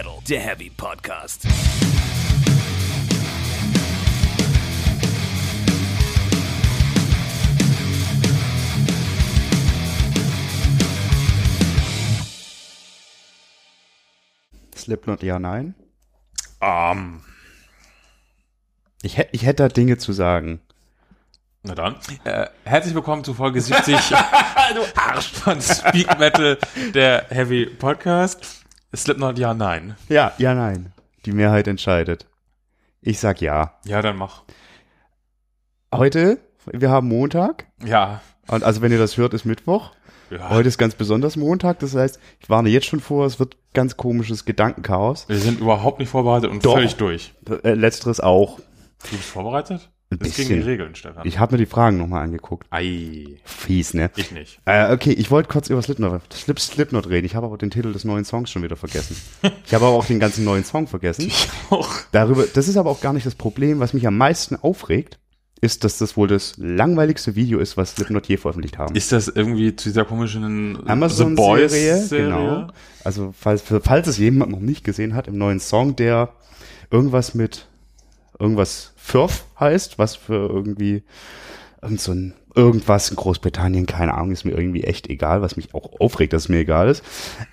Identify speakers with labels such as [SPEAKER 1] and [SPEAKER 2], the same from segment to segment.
[SPEAKER 1] Metal, der Heavy Podcast.
[SPEAKER 2] Slipknot, ja, nein.
[SPEAKER 3] Ähm,
[SPEAKER 2] Ich, hätt- ich hätte da Dinge zu sagen.
[SPEAKER 3] na dann. Äh, herzlich willkommen zu Folge 70 du Arsch von Speak Metal, der Heavy Podcast. Slipknot, ja, nein.
[SPEAKER 2] Ja, ja, nein. Die Mehrheit entscheidet. Ich sag ja.
[SPEAKER 3] Ja, dann mach.
[SPEAKER 2] Heute, wir haben Montag.
[SPEAKER 3] Ja.
[SPEAKER 2] Und also wenn ihr das hört, ist Mittwoch.
[SPEAKER 3] ja.
[SPEAKER 2] Heute ist ganz besonders Montag. Das heißt, ich warne jetzt schon vor, es wird ganz komisches Gedankenchaos.
[SPEAKER 3] Wir sind überhaupt nicht vorbereitet und
[SPEAKER 2] Doch.
[SPEAKER 3] völlig durch.
[SPEAKER 2] Äh, letzteres auch.
[SPEAKER 3] Du bist vorbereitet?
[SPEAKER 2] Ein
[SPEAKER 3] Das ist gegen die
[SPEAKER 2] bisschen.
[SPEAKER 3] Regeln, Stefan.
[SPEAKER 2] Ich habe mir die Fragen nochmal angeguckt.
[SPEAKER 3] Ei,
[SPEAKER 2] Fies, ne?
[SPEAKER 3] ich nicht.
[SPEAKER 2] Äh, okay, ich wollte kurz über Slipknot, Slip, Slipknot reden. Ich habe aber den Titel des neuen Songs schon wieder vergessen. Ich habe aber auch den ganzen neuen Song vergessen.
[SPEAKER 3] Auch.
[SPEAKER 2] Darüber, das ist aber auch gar nicht das Problem. Was mich am meisten aufregt, ist, dass das wohl das langweiligste Video ist, was Slipknot je veröffentlicht haben.
[SPEAKER 3] Ist das irgendwie zu dieser komischen
[SPEAKER 2] Amazon-Serie, genau. Also falls, falls es jemand noch nicht gesehen hat, im neuen Song, der irgendwas mit irgendwas Firth heißt, was für irgendwie irgend so ein irgendwas in Großbritannien, keine Ahnung, ist mir irgendwie echt egal, was mich auch aufregt, dass es mir egal ist.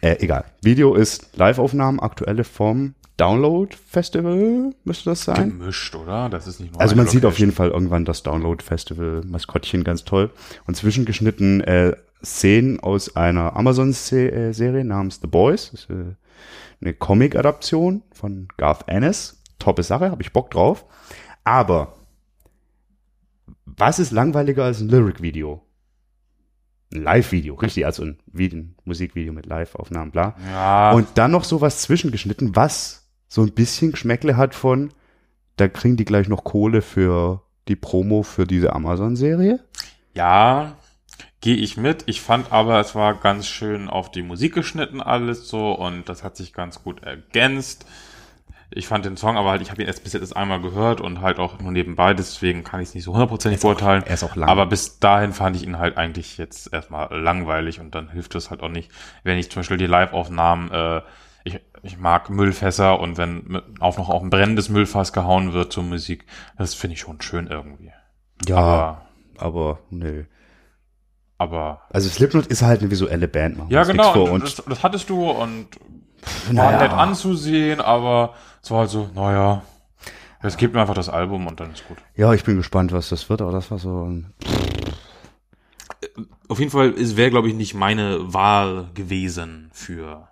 [SPEAKER 2] Äh, egal. Video ist Live-Aufnahmen, aktuelle vom Download Festival, müsste das sein?
[SPEAKER 3] Gemischt, oder? Das ist nicht nur
[SPEAKER 2] Also man sieht auf
[SPEAKER 3] Location.
[SPEAKER 2] jeden Fall irgendwann das Download-Festival-Maskottchen ganz toll. Und zwischengeschnitten äh, Szenen aus einer Amazon-Serie namens The Boys. Das ist, äh, eine Comic-Adaption von Garth Ennis. Toppe Sache, habe ich Bock drauf. Aber was ist langweiliger als ein Lyric-Video? Ein Live-Video, richtig, also ein, ein Musikvideo mit Live-Aufnahmen, bla.
[SPEAKER 3] Ja,
[SPEAKER 2] Und dann noch sowas zwischengeschnitten, was so ein bisschen Geschmäckle hat von, da kriegen die gleich noch Kohle für die Promo für diese Amazon-Serie.
[SPEAKER 3] Ja, gehe ich mit. Ich fand aber, es war ganz schön auf die Musik geschnitten alles so und das hat sich ganz gut ergänzt. Ich fand den Song aber halt, ich habe ihn erst bis jetzt einmal gehört und halt auch nur nebenbei, deswegen kann ich es nicht so hundertprozentig beurteilen.
[SPEAKER 2] er ist auch lang.
[SPEAKER 3] Aber bis dahin fand ich ihn halt eigentlich jetzt erstmal langweilig und dann hilft es halt auch nicht, wenn ich zum Beispiel die Live-Aufnahmen, äh, ich, ich mag Müllfässer und wenn auch noch auf ein brennendes Müllfass gehauen wird zur Musik, das finde ich schon schön irgendwie.
[SPEAKER 2] Ja,
[SPEAKER 3] Aber,
[SPEAKER 2] aber nö.
[SPEAKER 3] aber
[SPEAKER 2] Also Slipknot ist halt eine visuelle Band,
[SPEAKER 3] Ja, genau. das, das hattest du und war
[SPEAKER 2] naja,
[SPEAKER 3] nett anzusehen, aber es war halt so, naja, jetzt gebt mir einfach das Album und dann ist gut.
[SPEAKER 2] ja, ich bin gespannt, was das wird, aber das war so ein,
[SPEAKER 3] Auf jeden Fall wäre, glaube ich, nicht meine Wahl gewesen für.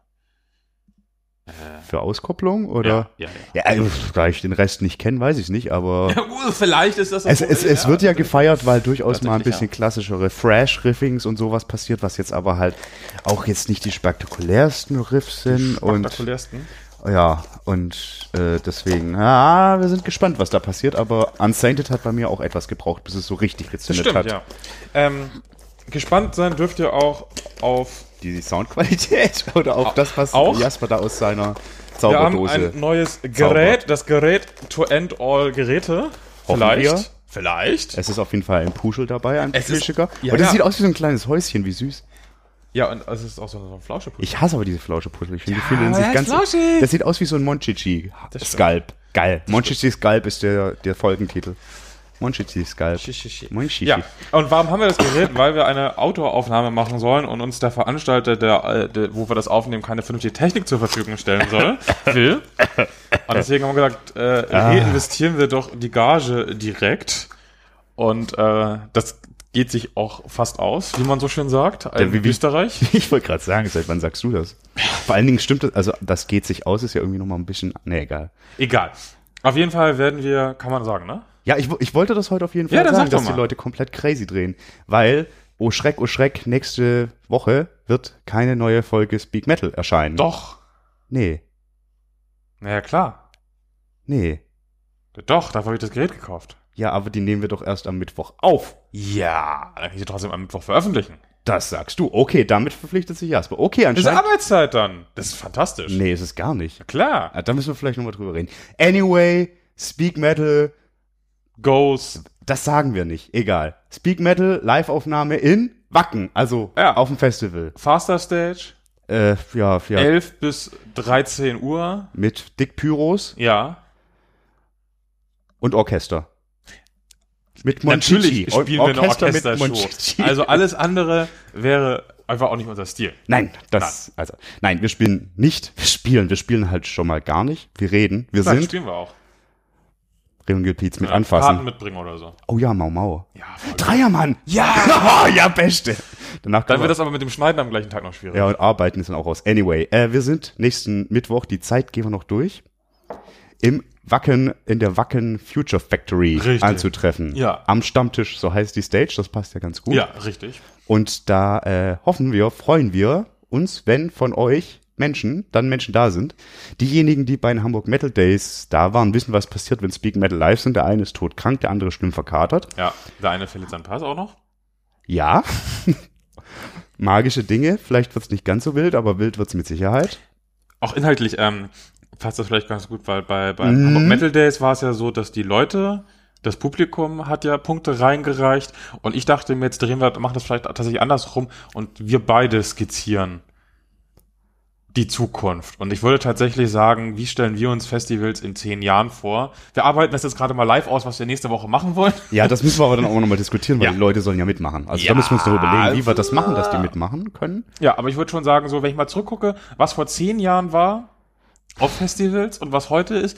[SPEAKER 2] für Auskopplung oder?
[SPEAKER 3] ja,
[SPEAKER 2] Ja, also, da ich den Rest nicht kenne, weiß ich es nicht, aber
[SPEAKER 3] ja. gut, vielleicht ist das.
[SPEAKER 2] es, es, es wird ja gefeiert, weil durchaus mal ein bisschen klassischere Thrash-Riffings und sowas passiert, was jetzt aber halt auch jetzt nicht die spektakulärsten Riffs sind und
[SPEAKER 3] spektakulärsten.
[SPEAKER 2] Ja, und äh, deswegen, ja, wir sind gespannt, was da passiert, aber Unsainted hat bei mir auch etwas gebraucht, bis es so richtig
[SPEAKER 3] Das
[SPEAKER 2] gezündet
[SPEAKER 3] stimmt,
[SPEAKER 2] hat.
[SPEAKER 3] ja. Ähm, gespannt sein dürft ihr auch auf.
[SPEAKER 2] Die Soundqualität oder auf das, was
[SPEAKER 3] auch?
[SPEAKER 2] Jasper da aus seiner
[SPEAKER 3] Wir haben
[SPEAKER 2] Zauberdose.
[SPEAKER 3] ein neues Gerät, das Gerät To End All Geräte. Vielleicht.
[SPEAKER 2] wir.
[SPEAKER 3] Vielleicht.
[SPEAKER 2] Es ist auf jeden Fall ein Puschel dabei, ein Fischiger.
[SPEAKER 3] ja,
[SPEAKER 2] und es
[SPEAKER 3] ja.
[SPEAKER 2] sieht aus wie so ein kleines Häuschen, wie süß.
[SPEAKER 3] Ja, und es ist auch so so ein Flauschepudding.
[SPEAKER 2] Ich hasse aber diese Flauschepuschel. Ich finde, die
[SPEAKER 3] Ja,
[SPEAKER 2] fühlen
[SPEAKER 3] aber
[SPEAKER 2] sich ganz.
[SPEAKER 3] flauschig.
[SPEAKER 2] Das sieht aus wie so ein Monchichi
[SPEAKER 3] Das
[SPEAKER 2] Skalp. Geil. Monchichi Skalp ist der, der Folgentitel. Monchichi Skalp.
[SPEAKER 3] Shishishi.
[SPEAKER 2] Monchichi.
[SPEAKER 3] Ja, und warum haben wir das Gerät? Weil wir eine Outdoor-Aufnahme machen sollen und uns der Veranstalter, der, äh, der, wo wir das aufnehmen, keine vernünftige Technik zur Verfügung stellen soll, will. Und deswegen haben wir gesagt, äh,
[SPEAKER 2] Ah.
[SPEAKER 3] reinvestieren wir doch die Gage direkt. Und äh, das geht sich auch fast aus, wie man so schön sagt, in
[SPEAKER 2] wie- wie-
[SPEAKER 3] Österreich.
[SPEAKER 2] Ich wollte gerade sagen, seit wann sagst du das? Vor allen Dingen stimmt das, also das geht sich aus, ist ja irgendwie nochmal ein bisschen, nee, egal.
[SPEAKER 3] Egal. Auf jeden Fall werden wir, kann man sagen, ne?
[SPEAKER 2] Ja, ich, ich wollte das heute auf jeden Fall
[SPEAKER 3] Ja,
[SPEAKER 2] sagen,
[SPEAKER 3] sag
[SPEAKER 2] dass die
[SPEAKER 3] mal.
[SPEAKER 2] Leute komplett crazy drehen, weil, oh Schreck, oh Schreck, nächste Woche wird keine neue Folge Speak Metal erscheinen.
[SPEAKER 3] Doch.
[SPEAKER 2] Nee,
[SPEAKER 3] Naja, klar.
[SPEAKER 2] nee.
[SPEAKER 3] Doch, dafür habe ich das Gerät gekauft.
[SPEAKER 2] Ja, aber die nehmen wir doch erst am Mittwoch auf.
[SPEAKER 3] Ja, dann kann ich sie trotzdem am Mittwoch veröffentlichen.
[SPEAKER 2] Das sagst du. Okay, damit verpflichtet sich Jasper. Okay,
[SPEAKER 3] Das ist
[SPEAKER 2] anscheinend.
[SPEAKER 3] Arbeitszeit dann. Das ist fantastisch.
[SPEAKER 2] Nee, ist es gar nicht.
[SPEAKER 3] Klar.
[SPEAKER 2] Ah, Da müssen wir vielleicht nochmal drüber reden. Anyway, Speak Metal,
[SPEAKER 3] Goes.
[SPEAKER 2] das sagen wir nicht. Egal. Speak Metal, Live-Aufnahme in Wacken, also
[SPEAKER 3] Ja.
[SPEAKER 2] auf dem Festival.
[SPEAKER 3] Faster Stage.
[SPEAKER 2] Äh, ja, ja.
[SPEAKER 3] 11 bis 13 Uhr.
[SPEAKER 2] Mit Dick Pyros
[SPEAKER 3] Ja.
[SPEAKER 2] und Orchester. Mit
[SPEAKER 3] Natürlich
[SPEAKER 2] Monchichi.
[SPEAKER 3] spielen wir eine Orchestershow. Also alles andere wäre einfach auch nicht unser Stil.
[SPEAKER 2] Nein, das, also, nein, wir spielen nicht, wir spielen, wir spielen halt schon mal gar nicht. Wir reden, wir
[SPEAKER 3] Nein,
[SPEAKER 2] sind
[SPEAKER 3] spielen wir auch.
[SPEAKER 2] Regelpiez mit
[SPEAKER 3] Ja,
[SPEAKER 2] anfassen.
[SPEAKER 3] Karten mitbringen oder so.
[SPEAKER 2] Oh ja, Mau Mau.
[SPEAKER 3] Ja.
[SPEAKER 2] Dreiermann! Ja! Oh, ja, beste! Danach
[SPEAKER 3] Dann wird
[SPEAKER 2] wir,
[SPEAKER 3] das aber mit dem Schneiden am gleichen Tag noch schwierig.
[SPEAKER 2] ja, und arbeiten ist dann auch aus. Anyway, äh, wir sind nächsten Mittwoch, die Zeit gehen wir noch durch, im Wacken, in der Wacken Future Factory
[SPEAKER 3] Richtig.
[SPEAKER 2] anzutreffen.
[SPEAKER 3] Ja.
[SPEAKER 2] Am Stammtisch, so heißt die Stage, das passt ja ganz gut.
[SPEAKER 3] Ja, richtig.
[SPEAKER 2] Und da äh, hoffen wir, freuen wir uns, wenn von euch Menschen, dann Menschen da sind. Diejenigen, die bei den Hamburg Metal Days da waren, wissen, was passiert, wenn Speak Metal live sind. Der eine ist todkrank, der andere schlimm verkatert.
[SPEAKER 3] Ja, der eine verliert seinen Pass auch noch.
[SPEAKER 2] Ja. Magische Dinge, vielleicht wird's nicht ganz so wild, aber wild wird's mit Sicherheit.
[SPEAKER 3] Auch inhaltlich ähm, passt das vielleicht ganz gut, weil bei, bei
[SPEAKER 2] Mhm.
[SPEAKER 3] Hamburg Metal Days war es ja so, dass die Leute, das Publikum hat ja Punkte reingereicht und ich dachte mir, jetzt drehen wir, machen das vielleicht tatsächlich andersrum und wir beide skizzieren die Zukunft. Und ich würde tatsächlich sagen, wie stellen wir uns Festivals in zehn Jahren vor? Wir arbeiten das jetzt gerade mal live aus, was wir nächste Woche machen wollen.
[SPEAKER 2] Ja, das müssen wir aber dann auch nochmal diskutieren, weil
[SPEAKER 3] Ja.
[SPEAKER 2] die Leute sollen ja mitmachen. Also
[SPEAKER 3] Ja,
[SPEAKER 2] da müssen wir uns noch überlegen, wie wir das machen, dass die mitmachen können.
[SPEAKER 3] Ja, aber ich würde schon sagen, so, wenn ich mal zurückgucke, was vor zehn Jahren war auf Festivals und was heute ist,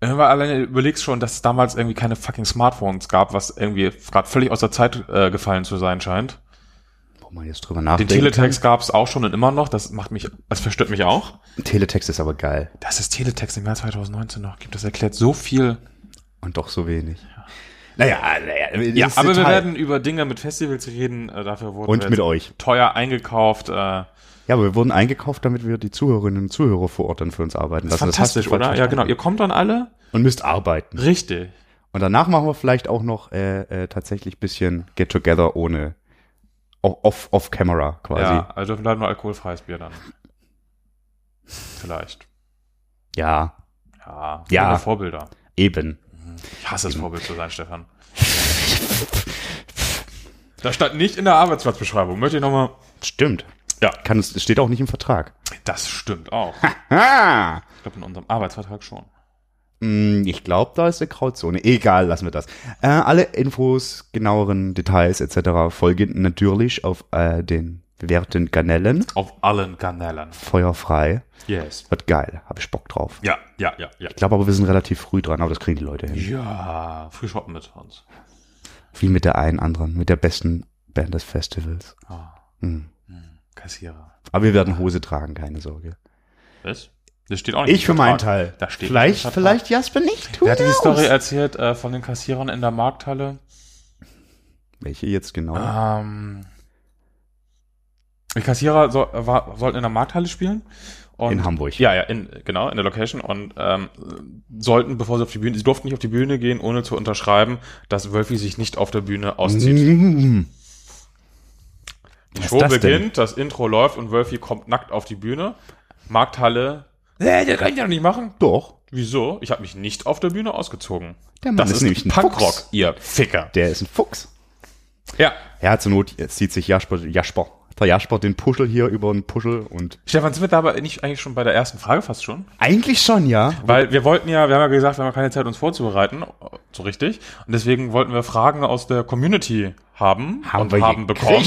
[SPEAKER 3] wenn du alleine überlegst schon, dass es damals irgendwie keine fucking Smartphones gab, was irgendwie gerade völlig aus der Zeit äh, gefallen zu sein scheint.
[SPEAKER 2] Wo man jetzt drüber
[SPEAKER 3] Den
[SPEAKER 2] nachdenkt.
[SPEAKER 3] Teletext gab es auch schon und immer noch, das macht mich, das verstört mich auch.
[SPEAKER 2] Teletext ist aber geil.
[SPEAKER 3] Dass es Teletext im Jahr 2019 noch gibt, das erklärt so viel.
[SPEAKER 2] Und doch so wenig. Naja, naja.
[SPEAKER 3] Ja,
[SPEAKER 2] das
[SPEAKER 3] aber wir
[SPEAKER 2] Detail.
[SPEAKER 3] werden über Dinge mit Festivals reden, äh, dafür wurden
[SPEAKER 2] Und
[SPEAKER 3] wir
[SPEAKER 2] mit euch.
[SPEAKER 3] teuer eingekauft. Äh,
[SPEAKER 2] Ja, aber wir wurden eingekauft, damit wir die Zuhörerinnen und Zuhörer vor Ort dann für uns arbeiten lassen. Das
[SPEAKER 3] fantastisch,
[SPEAKER 2] falsch
[SPEAKER 3] oder? Ja, genau. Ihr kommt dann alle?
[SPEAKER 2] Und müsst arbeiten.
[SPEAKER 3] Richtig.
[SPEAKER 2] Und danach machen wir vielleicht auch noch äh, äh, tatsächlich bisschen Get Together ohne off, off Camera quasi.
[SPEAKER 3] Ja, also da nur alkoholfreies Bier dann. Vielleicht.
[SPEAKER 2] ja
[SPEAKER 3] Ja.
[SPEAKER 2] Ja.
[SPEAKER 3] ohne Vorbilder.
[SPEAKER 2] eben.
[SPEAKER 3] Ich hasse es, Vorbild zu sein, Stefan. Das stand nicht in der Arbeitsplatzbeschreibung. Möchte ich nochmal.
[SPEAKER 2] Stimmt.
[SPEAKER 3] Ja.
[SPEAKER 2] Kann es steht auch nicht im Vertrag.
[SPEAKER 3] Das stimmt auch. Ich glaube, in unserem Arbeitsvertrag schon.
[SPEAKER 2] Hm, Ich glaube, da ist eine Grauzone. Egal, lassen wir das. Äh, alle Infos, genaueren Details etc. folgen natürlich auf äh, den bewährten Kanälen.
[SPEAKER 3] Auf allen Kanälen.
[SPEAKER 2] Feuerfrei.
[SPEAKER 3] Yes.
[SPEAKER 2] Wird geil. Habe ich Bock drauf.
[SPEAKER 3] Ja, ja, ja, ja.
[SPEAKER 2] Ich glaube aber, wir sind relativ früh dran, aber das kriegen die Leute hin.
[SPEAKER 3] Ja, früh shoppen mit uns.
[SPEAKER 2] Wie mit der einen anderen, mit der besten Band des Festivals.
[SPEAKER 3] Ah,
[SPEAKER 2] Hm.
[SPEAKER 3] Kassierer.
[SPEAKER 2] Aber wir werden Hose tragen, keine Sorge.
[SPEAKER 3] Was? Das steht auch nicht
[SPEAKER 2] Ich für meinen. Teil.
[SPEAKER 3] Da steht
[SPEAKER 2] vielleicht, vielleicht Jasper nicht.
[SPEAKER 3] Wer hat die? Story erzählt äh, von den Kassierern in der Markthalle?
[SPEAKER 2] Welche jetzt genau?
[SPEAKER 3] Ähm, die Kassierer soll, war, sollten in der Markthalle spielen. Und,
[SPEAKER 2] In Hamburg.
[SPEAKER 3] Ja, ja, in, genau, in der Location. Und ähm, sollten, bevor sie auf die Bühne, sie durften nicht auf die Bühne gehen, ohne zu unterschreiben, dass Wölfi sich nicht auf der Bühne auszieht.
[SPEAKER 2] Mm.
[SPEAKER 3] Die
[SPEAKER 2] Was
[SPEAKER 3] Show
[SPEAKER 2] das
[SPEAKER 3] beginnt, das Intro läuft und Wölfi kommt nackt auf die Bühne. Markthalle. Äh, das kann ich ja nicht machen.
[SPEAKER 2] Doch.
[SPEAKER 3] Wieso? Ich habe mich nicht auf der Bühne ausgezogen.
[SPEAKER 2] Der Mann
[SPEAKER 3] Das
[SPEAKER 2] ist
[SPEAKER 3] ist,
[SPEAKER 2] nämlich ein
[SPEAKER 3] Punkrock,
[SPEAKER 2] Fuchs.
[SPEAKER 3] ihr Ficker.
[SPEAKER 2] Der ist ein Fuchs.
[SPEAKER 3] Ja.
[SPEAKER 2] Ja, zur Not zieht sich Jasper, Jasper, der Jasper den Puschel hier über den Puschel und
[SPEAKER 3] Stefan, sind wir da aber nicht eigentlich schon bei der ersten Frage fast schon?
[SPEAKER 2] eigentlich schon, ja.
[SPEAKER 3] Weil wir wollten ja, wir haben ja gesagt, wir haben keine Zeit, uns vorzubereiten, so richtig. Und deswegen wollten wir Fragen aus der Community haben, und haben bekommen.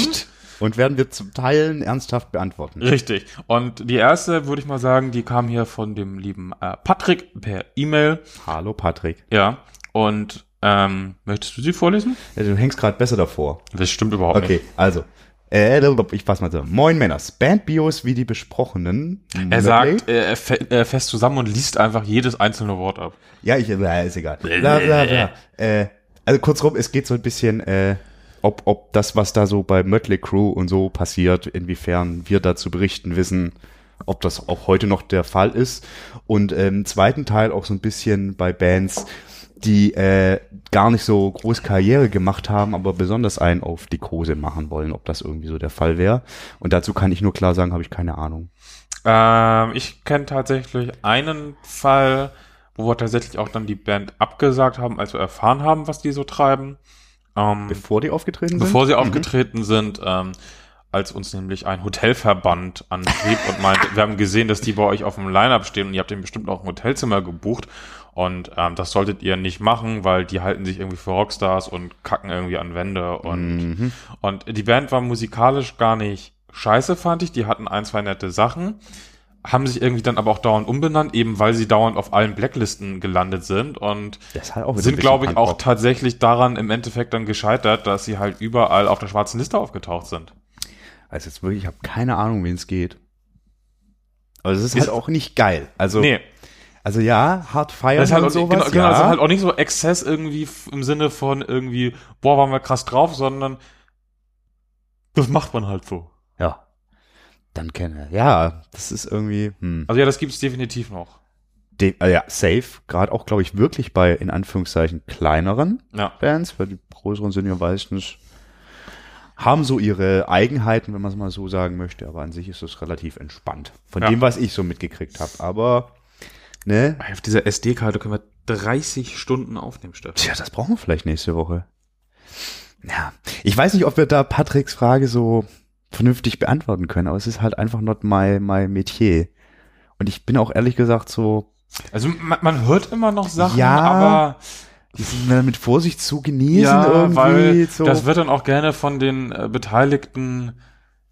[SPEAKER 2] Und werden wir zum Teilen ernsthaft beantworten.
[SPEAKER 3] Richtig. Und die erste, würde ich mal sagen, die kam hier von dem lieben äh, Patrick per E-Mail.
[SPEAKER 2] Hallo Patrick.
[SPEAKER 3] Ja. Und ähm, möchtest du sie vorlesen?
[SPEAKER 2] Ja, du hängst gerade besser davor.
[SPEAKER 3] Das stimmt überhaupt
[SPEAKER 2] Okay, also. Äh, ich fass mal so. Moin Männers. Bandbios wie die besprochenen.
[SPEAKER 3] Er sagt, äh, er er fest zusammen und liest einfach jedes einzelne Wort ab.
[SPEAKER 2] Ja, ich, äh, ist egal. Bla, bla, bla. Äh, also kurzum, es geht so ein bisschen, äh, ob, ob das, was da so bei Mötley Crew und so passiert, inwiefern wir dazu berichten wissen, ob das auch heute noch der Fall ist. Und äh, im zweiten Teil auch so ein bisschen bei Bands, die äh, gar nicht so groß Karriere gemacht haben, aber besonders einen auf die Kose machen wollen, ob das irgendwie so der Fall wäre. Und dazu kann ich nur klar sagen, habe ich keine Ahnung.
[SPEAKER 3] Ähm, ich kenne tatsächlich einen Fall, wo wir tatsächlich auch dann die Band abgesagt haben, als wir erfahren haben, was die so treiben. Ähm,
[SPEAKER 2] Bevor die aufgetreten sind?
[SPEAKER 3] bevor sie aufgetreten sind. Ähm, als uns nämlich ein Hotelverband anschrieb und meinte, wir haben gesehen, dass die bei euch auf dem Line-Up stehen und ihr habt denen bestimmt auch ein Hotelzimmer gebucht und ähm, das solltet ihr nicht machen, weil die halten sich irgendwie für Rockstars und kacken irgendwie an Wände und,
[SPEAKER 2] Mhm.
[SPEAKER 3] und die Band war musikalisch gar nicht scheiße, fand ich. Die hatten ein, zwei nette Sachen, haben sich irgendwie dann aber auch dauernd umbenannt, eben weil sie dauernd auf allen Blacklisten gelandet sind und
[SPEAKER 2] halt auch
[SPEAKER 3] sind, glaube ich, auch
[SPEAKER 2] Punkrock.
[SPEAKER 3] tatsächlich daran im Endeffekt dann gescheitert, dass sie halt überall auf der schwarzen Liste aufgetaucht sind.
[SPEAKER 2] Also jetzt wirklich, ich habe keine Ahnung, wen es geht. Aber es ist,
[SPEAKER 3] Ist-
[SPEAKER 2] halt auch nicht geil. Also,
[SPEAKER 3] Nee,
[SPEAKER 2] also ja, hart feiern
[SPEAKER 3] das ist halt
[SPEAKER 2] und
[SPEAKER 3] auch,
[SPEAKER 2] sowas,
[SPEAKER 3] genau, genau,
[SPEAKER 2] ja.
[SPEAKER 3] also halt auch nicht so Exzess irgendwie im Sinne von irgendwie, boah, waren wir krass drauf, sondern das macht man halt so.
[SPEAKER 2] Dann kenne Ja, das ist irgendwie, hm.
[SPEAKER 3] Also ja, das gibt's definitiv noch.
[SPEAKER 2] De äh, ja, safe, gerade auch, glaube ich, wirklich bei, in Anführungszeichen, kleineren
[SPEAKER 3] Ja.
[SPEAKER 2] Bands, weil die größeren sind ja meistens, haben so ihre Eigenheiten, wenn man es mal so sagen möchte, aber an sich ist es relativ entspannt. Von
[SPEAKER 3] Ja.
[SPEAKER 2] dem, was ich so mitgekriegt habe. Aber, ne,
[SPEAKER 3] Auf dieser SD-Karte können wir 30 Stunden aufnehmen, Stefan.
[SPEAKER 2] Tja, das brauchen wir vielleicht nächste Woche. Ja, ich weiß nicht, ob wir da Patricks Frage so vernünftig beantworten können, aber es ist halt einfach not my, my Metier. Und ich bin auch ehrlich gesagt so,
[SPEAKER 3] Also man, man hört immer noch Sachen,
[SPEAKER 2] Ja,
[SPEAKER 3] aber
[SPEAKER 2] die sind mir mit Vorsicht zu genießen
[SPEAKER 3] ja,
[SPEAKER 2] irgendwie.
[SPEAKER 3] weil
[SPEAKER 2] so.
[SPEAKER 3] das wird dann auch gerne von den äh, beteiligten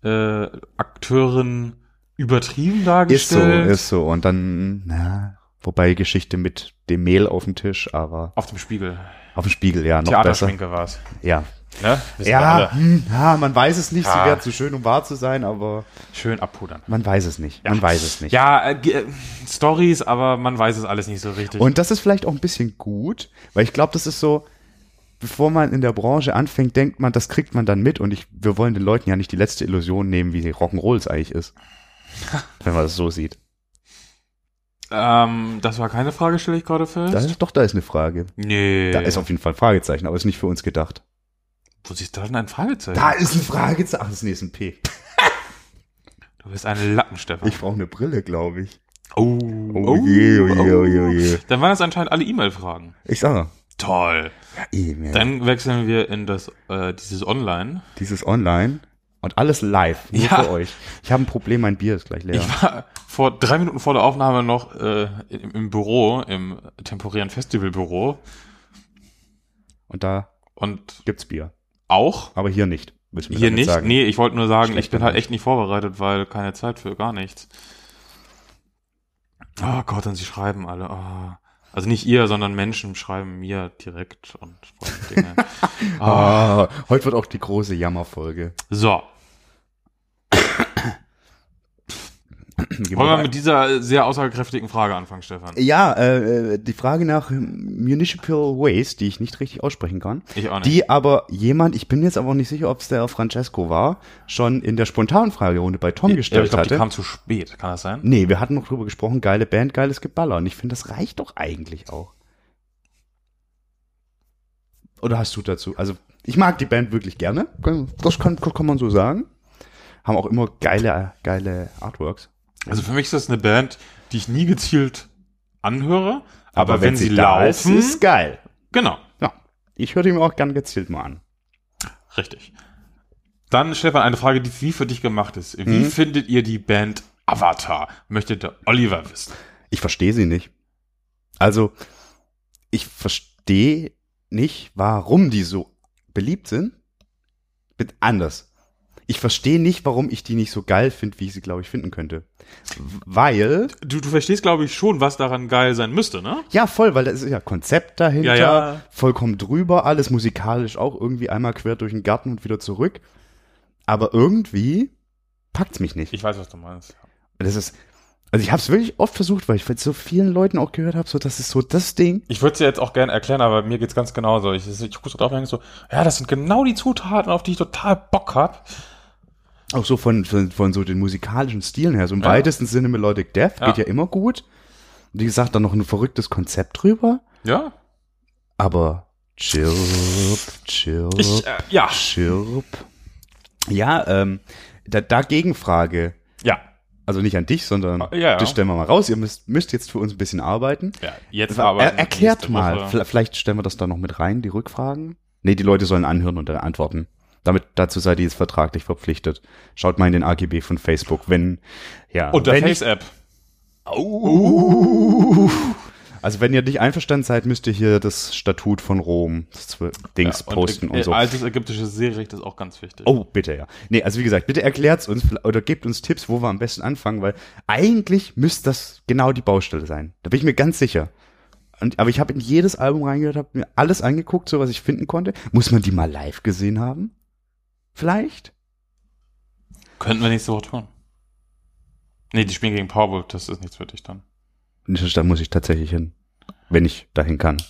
[SPEAKER 3] äh, Akteuren übertrieben
[SPEAKER 2] ist so,
[SPEAKER 3] dargestellt.
[SPEAKER 2] ist so. Und dann, na, wobei Geschichte mit dem Mehl auf dem Tisch, aber
[SPEAKER 3] Auf dem Spiegel.
[SPEAKER 2] auf dem Spiegel, ja, noch besser.
[SPEAKER 3] Theaterschminke war's.
[SPEAKER 2] Ja,
[SPEAKER 3] Ne?
[SPEAKER 2] Ja, hm, ja, man weiß es nicht, sie
[SPEAKER 3] Ja.
[SPEAKER 2] wäre zu schön, um wahr zu sein, aber
[SPEAKER 3] Schön abpudern.
[SPEAKER 2] man weiß es nicht. Man weiß es nicht.
[SPEAKER 3] Ja, äh, äh, Stories, aber man weiß es alles nicht so richtig.
[SPEAKER 2] Und das ist vielleicht auch ein bisschen gut, weil ich glaube, das ist so, bevor man in der Branche anfängt, denkt man, das kriegt man dann mit und ich, wir wollen den Leuten ja nicht die letzte Illusion nehmen, wie Rock'n'Roll es eigentlich ist. wenn man das so sieht.
[SPEAKER 3] ähm, das war keine Frage, stelle ich gerade fest.
[SPEAKER 2] Da ist, doch, da ist eine Frage.
[SPEAKER 3] nee.
[SPEAKER 2] Da ist auf jeden Fall ein Fragezeichen, aber ist nicht für uns gedacht.
[SPEAKER 3] Wo siehst du denn ein Fragezeichen?
[SPEAKER 2] Da ist ein Fragezeichen. Ach, das ist ein P.
[SPEAKER 3] Du bist ein Lappen, Stefan.
[SPEAKER 2] Ich brauche eine Brille, glaube ich.
[SPEAKER 3] oh,
[SPEAKER 2] Oh, je, oh je, oh je, oh je.
[SPEAKER 3] Dann waren das anscheinend alle E-Mail-Fragen.
[SPEAKER 2] Ich sage,
[SPEAKER 3] Toll.
[SPEAKER 2] ja, eben, ja.
[SPEAKER 3] Dann wechseln wir in das, äh, dieses Online.
[SPEAKER 2] dieses Online und alles live, nur
[SPEAKER 3] Ja.
[SPEAKER 2] für euch. Ich habe ein Problem, mein Bier ist gleich leer.
[SPEAKER 3] Ich war vor drei Minuten vor der Aufnahme noch äh, im, im Büro, im temporären Festivalbüro
[SPEAKER 2] Und da
[SPEAKER 3] und
[SPEAKER 2] gibt's Bier.
[SPEAKER 3] Auch
[SPEAKER 2] Aber hier nicht. Müssen wir
[SPEAKER 3] hier
[SPEAKER 2] damit
[SPEAKER 3] nicht.
[SPEAKER 2] Sagen.
[SPEAKER 3] Nee, ich wollte nur sagen,
[SPEAKER 2] Schlecht
[SPEAKER 3] ich bin halt echt nicht vorbereitet, weil keine Zeit für gar nichts. Oh Gott, und sie schreiben alle. Oh. Also nicht ihr, sondern Menschen schreiben mir direkt und Dinge. oh.
[SPEAKER 2] Ah, heute wird auch die große Jammerfolge.
[SPEAKER 3] So,
[SPEAKER 2] Gehen
[SPEAKER 3] wollen wir mit dieser sehr aussagekräftigen Frage anfangen, Stefan?
[SPEAKER 2] ja, äh, die Frage nach Municipal Waste, die ich nicht richtig aussprechen kann,
[SPEAKER 3] Ich auch nicht.
[SPEAKER 2] die aber jemand, ich bin jetzt aber auch nicht sicher, ob es der Francesco war, schon in der spontanen Fragerunde bei Tom
[SPEAKER 3] ja,
[SPEAKER 2] gestellt
[SPEAKER 3] ich glaube, die
[SPEAKER 2] hatte.
[SPEAKER 3] kam zu spät. Kann das sein?
[SPEAKER 2] Nee, wir hatten noch drüber gesprochen, geile Band, geiles Geballer. Und ich finde, das reicht doch eigentlich auch. Oder hast du dazu? Also, ich mag die Band wirklich gerne. Das kann, kann man so sagen. Haben auch immer geile, geile Artworks.
[SPEAKER 3] Also für mich ist das eine Band, die ich nie gezielt anhöre, aber, wenn, sie, laufen,
[SPEAKER 2] ist, ist geil.
[SPEAKER 3] genau,
[SPEAKER 2] Ja. Ich höre die mir auch gern gezielt mal an.
[SPEAKER 3] richtig. Dann Stefan, eine Frage, die wie für dich gemacht ist. Wie
[SPEAKER 2] Mhm.
[SPEAKER 3] findet ihr die Band Avatar? Möchte der Oliver wissen.
[SPEAKER 2] Ich verstehe sie nicht. Also, ich verstehe nicht, warum die so beliebt sind. Mit anders. Ich verstehe nicht, warum ich die nicht so geil finde, wie ich sie, glaube ich, finden könnte. Weil,
[SPEAKER 3] Du, du verstehst, glaube ich, schon, was daran geil sein müsste, ne?
[SPEAKER 2] ja, voll, weil da ist ja Konzept dahinter,
[SPEAKER 3] Ja, ja.
[SPEAKER 2] vollkommen drüber, alles musikalisch auch irgendwie einmal quer durch den Garten und wieder zurück. Aber irgendwie packt's mich nicht.
[SPEAKER 3] Ich weiß, was du meinst.
[SPEAKER 2] Das ist, also ich habe es wirklich oft versucht, weil ich von so vielen Leuten auch gehört habe, so das ist so das Ding.
[SPEAKER 3] Ich würde es dir jetzt auch gerne erklären, aber mir geht's ganz genauso. Ich, ich gucke so drauf und denke so, ja, das sind genau die Zutaten, auf die ich total Bock hab.
[SPEAKER 2] Auch so von, von, von so den musikalischen Stilen her. So im
[SPEAKER 3] Ja.
[SPEAKER 2] weitesten Sinne Melodic Death
[SPEAKER 3] Ja.
[SPEAKER 2] geht ja immer gut. Wie gesagt, dann noch ein verrücktes Konzept drüber.
[SPEAKER 3] Ja?
[SPEAKER 2] Aber chirp, chirp,
[SPEAKER 3] Ich, äh, ja.
[SPEAKER 2] chirp. Ja, ähm, da, da Gegenfrage.
[SPEAKER 3] Ja.
[SPEAKER 2] Also nicht an dich, sondern
[SPEAKER 3] Ja, ja.
[SPEAKER 2] das stellen wir mal raus. Ihr müsst, müsst jetzt für uns ein bisschen arbeiten.
[SPEAKER 3] Ja, jetzt
[SPEAKER 2] Er,
[SPEAKER 3] aber.
[SPEAKER 2] erklärt mal. Vla- Vielleicht stellen wir das da noch mit rein, die Rückfragen. Nee, die Leute sollen anhören und dann antworten. Damit, dazu seid ihr jetzt vertraglich verpflichtet. Schaut mal in den AGB von Facebook, wenn, ja.
[SPEAKER 3] Und der Face-App.
[SPEAKER 2] Also wenn ihr nicht einverstanden seid, müsst ihr hier das Statut von Rom, das Dings
[SPEAKER 3] Ja,
[SPEAKER 2] posten und, so.
[SPEAKER 3] Altes ägyptisches Seerecht ist auch ganz wichtig.
[SPEAKER 2] Oh, bitte, ja. Nee, also wie gesagt, bitte erklärt's uns oder gebt uns Tipps, wo wir am besten anfangen, weil eigentlich müsste das genau die Baustelle sein. Da bin ich mir ganz sicher. Und, aber ich habe in jedes Album reingehört, habe mir alles angeguckt, so was ich finden konnte. Muss man die mal live gesehen haben? Vielleicht?
[SPEAKER 3] Könnten wir nächste Woche tun. Nee, die spielen gegen Powerwolf, das ist nichts für dich dann.
[SPEAKER 2] Da muss ich tatsächlich hin, wenn ich dahin kann.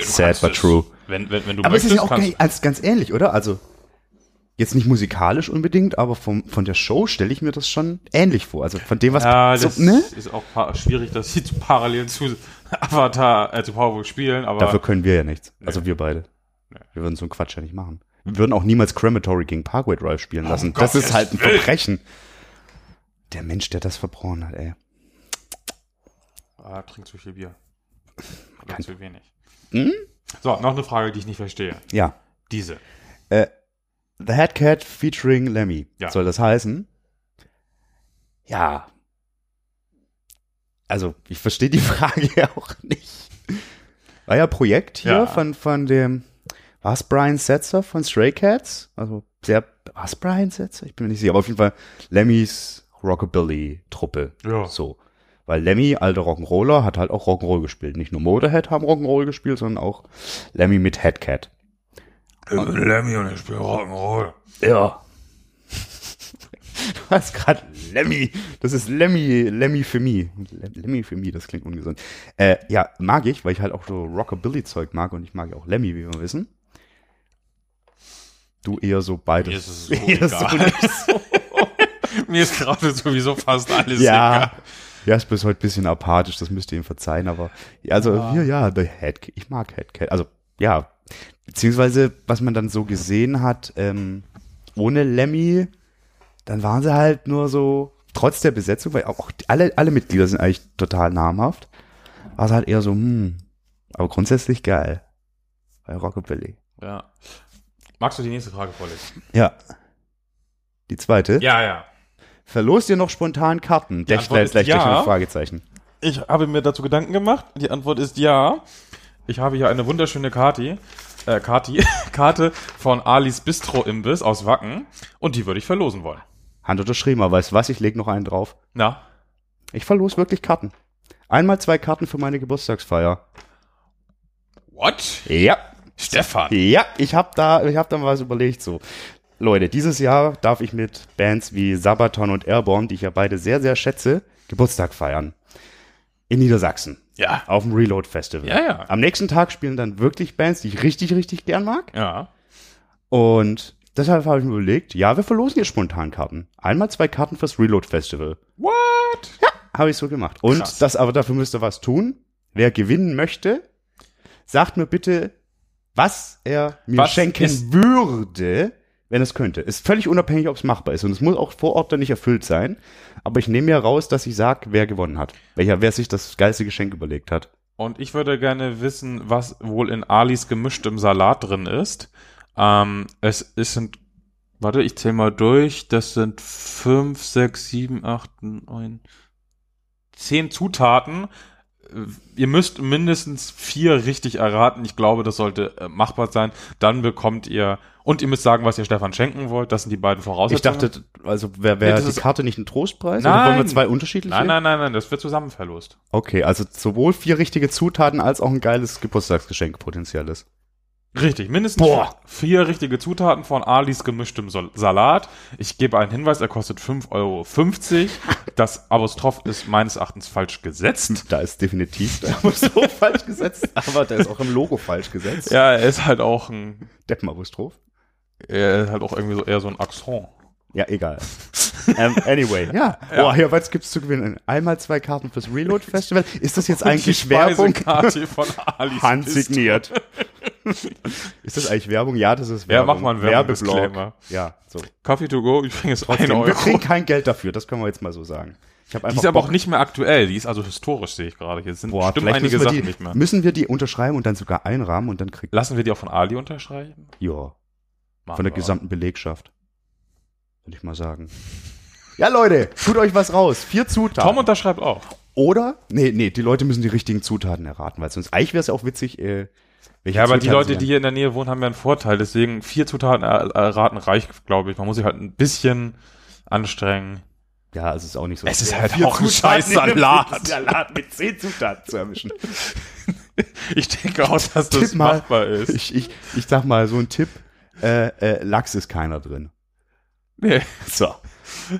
[SPEAKER 2] Sad but true.
[SPEAKER 3] Wenn, wenn, wenn du
[SPEAKER 2] Aber es ist ja auch ganz, als, ganz ähnlich, oder? Also jetzt nicht musikalisch unbedingt, aber vom, von der Show stelle ich mir das schon ähnlich vor. Also von dem, was
[SPEAKER 3] Ja,
[SPEAKER 2] so,
[SPEAKER 3] das
[SPEAKER 2] ne?
[SPEAKER 3] ist auch schwierig, dass sie parallel zu Avatar, äh, zu Powerwolf spielen, aber
[SPEAKER 2] Dafür können wir ja nichts. Also
[SPEAKER 3] Nee.
[SPEAKER 2] wir beide.
[SPEAKER 3] Nee.
[SPEAKER 2] Wir würden so einen Quatsch ja nicht machen. Wir würden auch niemals Crematory gegen Parkway Drive spielen lassen.
[SPEAKER 3] Um
[SPEAKER 2] das ist
[SPEAKER 3] Gottes
[SPEAKER 2] halt ein. Verbrechen. Der Mensch, der das verbrochen hat, ey.
[SPEAKER 3] ah, trink zu viel Bier. Oder zu wenig.
[SPEAKER 2] Hm?
[SPEAKER 3] So, noch eine Frage, die ich nicht verstehe.
[SPEAKER 2] Ja.
[SPEAKER 3] Diese.
[SPEAKER 2] The Head Cat featuring Lemmy.
[SPEAKER 3] Ja.
[SPEAKER 2] Soll das heißen? Ja. Also, ich verstehe die Frage ja auch nicht. War ja Projekt hier
[SPEAKER 3] Ja.
[SPEAKER 2] von, von dem, war es Brian Setzer von Stray Cats? Also, sehr, war es Brian Setzer? Ich bin mir nicht sicher, aber auf jeden Fall Lemmys Rockabilly-Truppe.
[SPEAKER 3] Ja.
[SPEAKER 2] So. Weil Lemmy, alter Rock'n'Roller, hat halt auch Rock'n'Roll gespielt. Nicht nur Motorhead haben Rock'n'Roll gespielt, sondern auch Lemmy mit Headcat.
[SPEAKER 3] Lemmy und ich spiele Rock'n'Roll.
[SPEAKER 2] Ja. Du hast gerade Lemmy. Das ist Lemmy, Lemmy für mich. Lemmy für mich, das klingt ungesund. Äh, ja, mag ich, weil ich halt auch so Rockabilly-Zeug mag und ich mag ja auch Lemmy, wie wir wissen. Du eher so beides.
[SPEAKER 3] Mir ist es so
[SPEAKER 2] Eher
[SPEAKER 3] egal.
[SPEAKER 2] so.
[SPEAKER 3] Mir ist gerade sowieso fast alles
[SPEAKER 2] ja.
[SPEAKER 3] egal.
[SPEAKER 2] Ja, ist bis heute ein bisschen apathisch, das müsst ihr ihm verzeihen, aber ja, also
[SPEAKER 3] Ja.
[SPEAKER 2] ja, ja, The Head, ich mag Headcat. Also ja, beziehungsweise was man dann so gesehen hat, ähm, ohne Lemmy, dann waren sie halt nur so, trotz der Besetzung, weil auch alle, alle Mitglieder sind eigentlich total namhaft, war es halt eher so, hm, aber grundsätzlich geil. Bei Rockabilly.
[SPEAKER 3] Ja. Magst du die nächste Frage vorlesen?
[SPEAKER 2] Ja. Die zweite.
[SPEAKER 3] Ja, ja.
[SPEAKER 2] Verlost ihr noch spontan Karten? Der
[SPEAKER 3] Antwort ist
[SPEAKER 2] stellt gleich
[SPEAKER 3] ja.
[SPEAKER 2] ein Fragezeichen.
[SPEAKER 3] Ich habe mir dazu Gedanken gemacht. Die Antwort ist ja. Ich habe hier eine wunderschöne Karte, äh, Kati, Karte von Alis Bistro Imbiss aus Wacken und die würde ich verlosen wollen.
[SPEAKER 2] Hand unterschrieben, aber weißt du was, ich leg noch einen drauf.
[SPEAKER 3] Na,
[SPEAKER 2] Ich verlos wirklich Karten. Einmal zwei Karten für meine Geburtstagsfeier.
[SPEAKER 3] what?
[SPEAKER 2] Ja.
[SPEAKER 3] Stefan.
[SPEAKER 2] Ja, ich hab da, ich hab da mal was überlegt so. Leute, dieses Jahr darf ich mit Bands wie Sabaton und Airborne, die ich ja beide sehr, sehr schätze, Geburtstag feiern. In Niedersachsen.
[SPEAKER 3] Ja.
[SPEAKER 2] Auf dem Reload Festival.
[SPEAKER 3] Ja, ja.
[SPEAKER 2] Am nächsten Tag spielen dann wirklich Bands, die ich richtig, richtig gern mag.
[SPEAKER 3] Ja.
[SPEAKER 2] Und deshalb habe ich mir überlegt, ja, wir verlosen jetzt spontan Karten. Einmal zwei Karten fürs Reload Festival.
[SPEAKER 3] What?
[SPEAKER 2] Habe ich so gemacht. Und
[SPEAKER 3] Krass.
[SPEAKER 2] das aber dafür müsst ihr was tun. Wer gewinnen möchte, sagt mir bitte, was er mir
[SPEAKER 3] Was
[SPEAKER 2] schenken
[SPEAKER 3] ist-
[SPEAKER 2] würde, wenn es könnte. Ist völlig unabhängig, ob es machbar ist. Und es muss auch vor Ort dann nicht erfüllt sein. Aber ich nehme ja raus, dass ich sage, wer gewonnen hat. Welcher, wer sich das geilste Geschenk überlegt hat.
[SPEAKER 3] Und ich würde gerne wissen, was wohl in Alis gemischtem Salat drin ist. Ähm, es, es sind, warte, ich zähle mal durch. Das sind fünf, sechs, sieben, acht, neun, zehn Zutaten. Ihr müsst mindestens vier richtig erraten. Ich glaube, das sollte äh, machbar sein. Dann bekommt ihr, und ihr müsst sagen, was ihr Stefan schenken wollt. Das sind die beiden
[SPEAKER 2] Ich
[SPEAKER 3] Voraussetzungen.
[SPEAKER 2] dachte, also wäre
[SPEAKER 3] Nee,
[SPEAKER 2] wär
[SPEAKER 3] das
[SPEAKER 2] die Karte nicht ein Trostpreis? Oder wollen wir
[SPEAKER 3] Nein.
[SPEAKER 2] zwei unterschiedliche?
[SPEAKER 3] nein, nein, nein, nein, das wird zusammen verlost.
[SPEAKER 2] Okay, also sowohl vier richtige Zutaten als auch ein geiles Geburtstagsgeschenk potenzielles.
[SPEAKER 3] Richtig, mindestens
[SPEAKER 2] Boah.
[SPEAKER 3] vier richtige Zutaten von Alis gemischtem Salat. Ich gebe einen Hinweis, er kostet 5,50 Euro. Das Apostroph ist meines Erachtens falsch gesetzt.
[SPEAKER 2] Da ist definitiv der so falsch gesetzt, aber der ist auch im Logo falsch gesetzt.
[SPEAKER 3] Ja, er ist halt auch ein,
[SPEAKER 2] Deppenapostroph.
[SPEAKER 3] er ist halt auch irgendwie so eher so ein Akzent.
[SPEAKER 2] Ja, egal. ähm, anyway, ja. Oh, hier, was gibt's zu gewinnen? Einmal zwei Karten fürs Reload Festival. Ist das jetzt eigentlich Werbung?
[SPEAKER 3] Von Alis
[SPEAKER 2] Handsigniert. ist das eigentlich Werbung? Ja, das ist
[SPEAKER 3] Ja,
[SPEAKER 2] Werbung.
[SPEAKER 3] mach mal einen
[SPEAKER 2] Werbeblock. Ja, so.
[SPEAKER 3] Coffee to go, übrigens
[SPEAKER 2] Trotzdem,
[SPEAKER 3] 1
[SPEAKER 2] wir
[SPEAKER 3] Euro.
[SPEAKER 2] kriegen kein Geld dafür, das können wir jetzt mal so sagen. Ich hab
[SPEAKER 3] Die
[SPEAKER 2] einfach
[SPEAKER 3] ist aber
[SPEAKER 2] Bock-
[SPEAKER 3] auch nicht mehr aktuell, die ist also historisch, sehe ich gerade. Hier sind
[SPEAKER 2] Boah,
[SPEAKER 3] bestimmt einige
[SPEAKER 2] müssen wir,
[SPEAKER 3] Sachen
[SPEAKER 2] die,
[SPEAKER 3] nicht mehr.
[SPEAKER 2] müssen wir die unterschreiben und dann sogar einrahmen und dann kriegt
[SPEAKER 3] Lassen wir die auch von Ali unterschreiben?
[SPEAKER 2] ja.
[SPEAKER 3] Machen
[SPEAKER 2] Von der
[SPEAKER 3] wir.
[SPEAKER 2] gesamten Belegschaft. Würde ich mal sagen. Ja, Leute, tut euch was raus. Vier Zutaten.
[SPEAKER 3] Tom unterschreibt auch.
[SPEAKER 2] Oder? Nee, nee, die Leute müssen die richtigen Zutaten erraten, weil sonst eigentlich wäre es ja auch witzig, äh, welche
[SPEAKER 3] Ja, aber die Leute, die hier in der Nähe wohnen, haben ja einen Vorteil. Deswegen vier Zutaten er- erraten reicht, glaube ich. Man muss sich halt ein bisschen anstrengen.
[SPEAKER 2] Ja, es ist auch nicht so.
[SPEAKER 3] Es ist halt
[SPEAKER 2] vier
[SPEAKER 3] auch ein scheiß Salat.
[SPEAKER 2] Salat mit zehn Zutaten zu erwischen.
[SPEAKER 3] Ich denke auch, dass das
[SPEAKER 2] mal.
[SPEAKER 3] machbar ist.
[SPEAKER 2] Ich, ich, ich sag mal so ein Tipp. Äh, äh, Lachs ist keiner drin.
[SPEAKER 3] Nee.
[SPEAKER 2] So.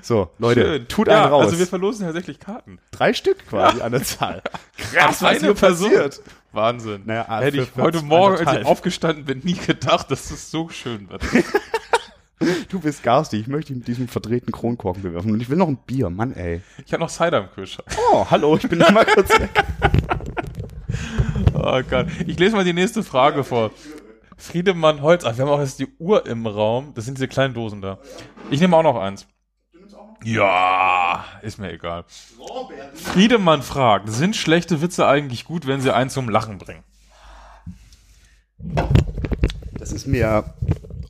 [SPEAKER 2] So, Leute,
[SPEAKER 3] Schön.
[SPEAKER 2] tut
[SPEAKER 3] ja,
[SPEAKER 2] einen raus.
[SPEAKER 3] Also wir verlosen tatsächlich Karten.
[SPEAKER 2] Drei Stück quasi an der Zahl. Krass, was
[SPEAKER 3] Eine
[SPEAKER 2] hier
[SPEAKER 3] Person.
[SPEAKER 2] passiert.
[SPEAKER 3] Wahnsinn.
[SPEAKER 2] Naja,
[SPEAKER 3] Hätte ich heute Morgen, als ich aufgestanden bin, nie gedacht, dass es so schön wird.
[SPEAKER 2] Du bist garstig. Ich möchte dich mit diesem verdrehten Kronkorken bewerfen. Und ich will noch ein Bier. Mann, ey.
[SPEAKER 3] Ich habe noch Cider im Kühlschrank.
[SPEAKER 2] Oh, hallo, ich bin mal kurz weg.
[SPEAKER 3] Oh Gott. Ich lese mal die nächste Frage vor. Friedemann Holz. Ach, wir haben auch jetzt die Uhr im Raum. Das sind diese kleinen Dosen da. Ich nehme auch noch eins. Ja, ist mir egal. Friedemann fragt, sind schlechte Witze eigentlich gut, wenn sie einen zum Lachen bringen?
[SPEAKER 2] Das ist mir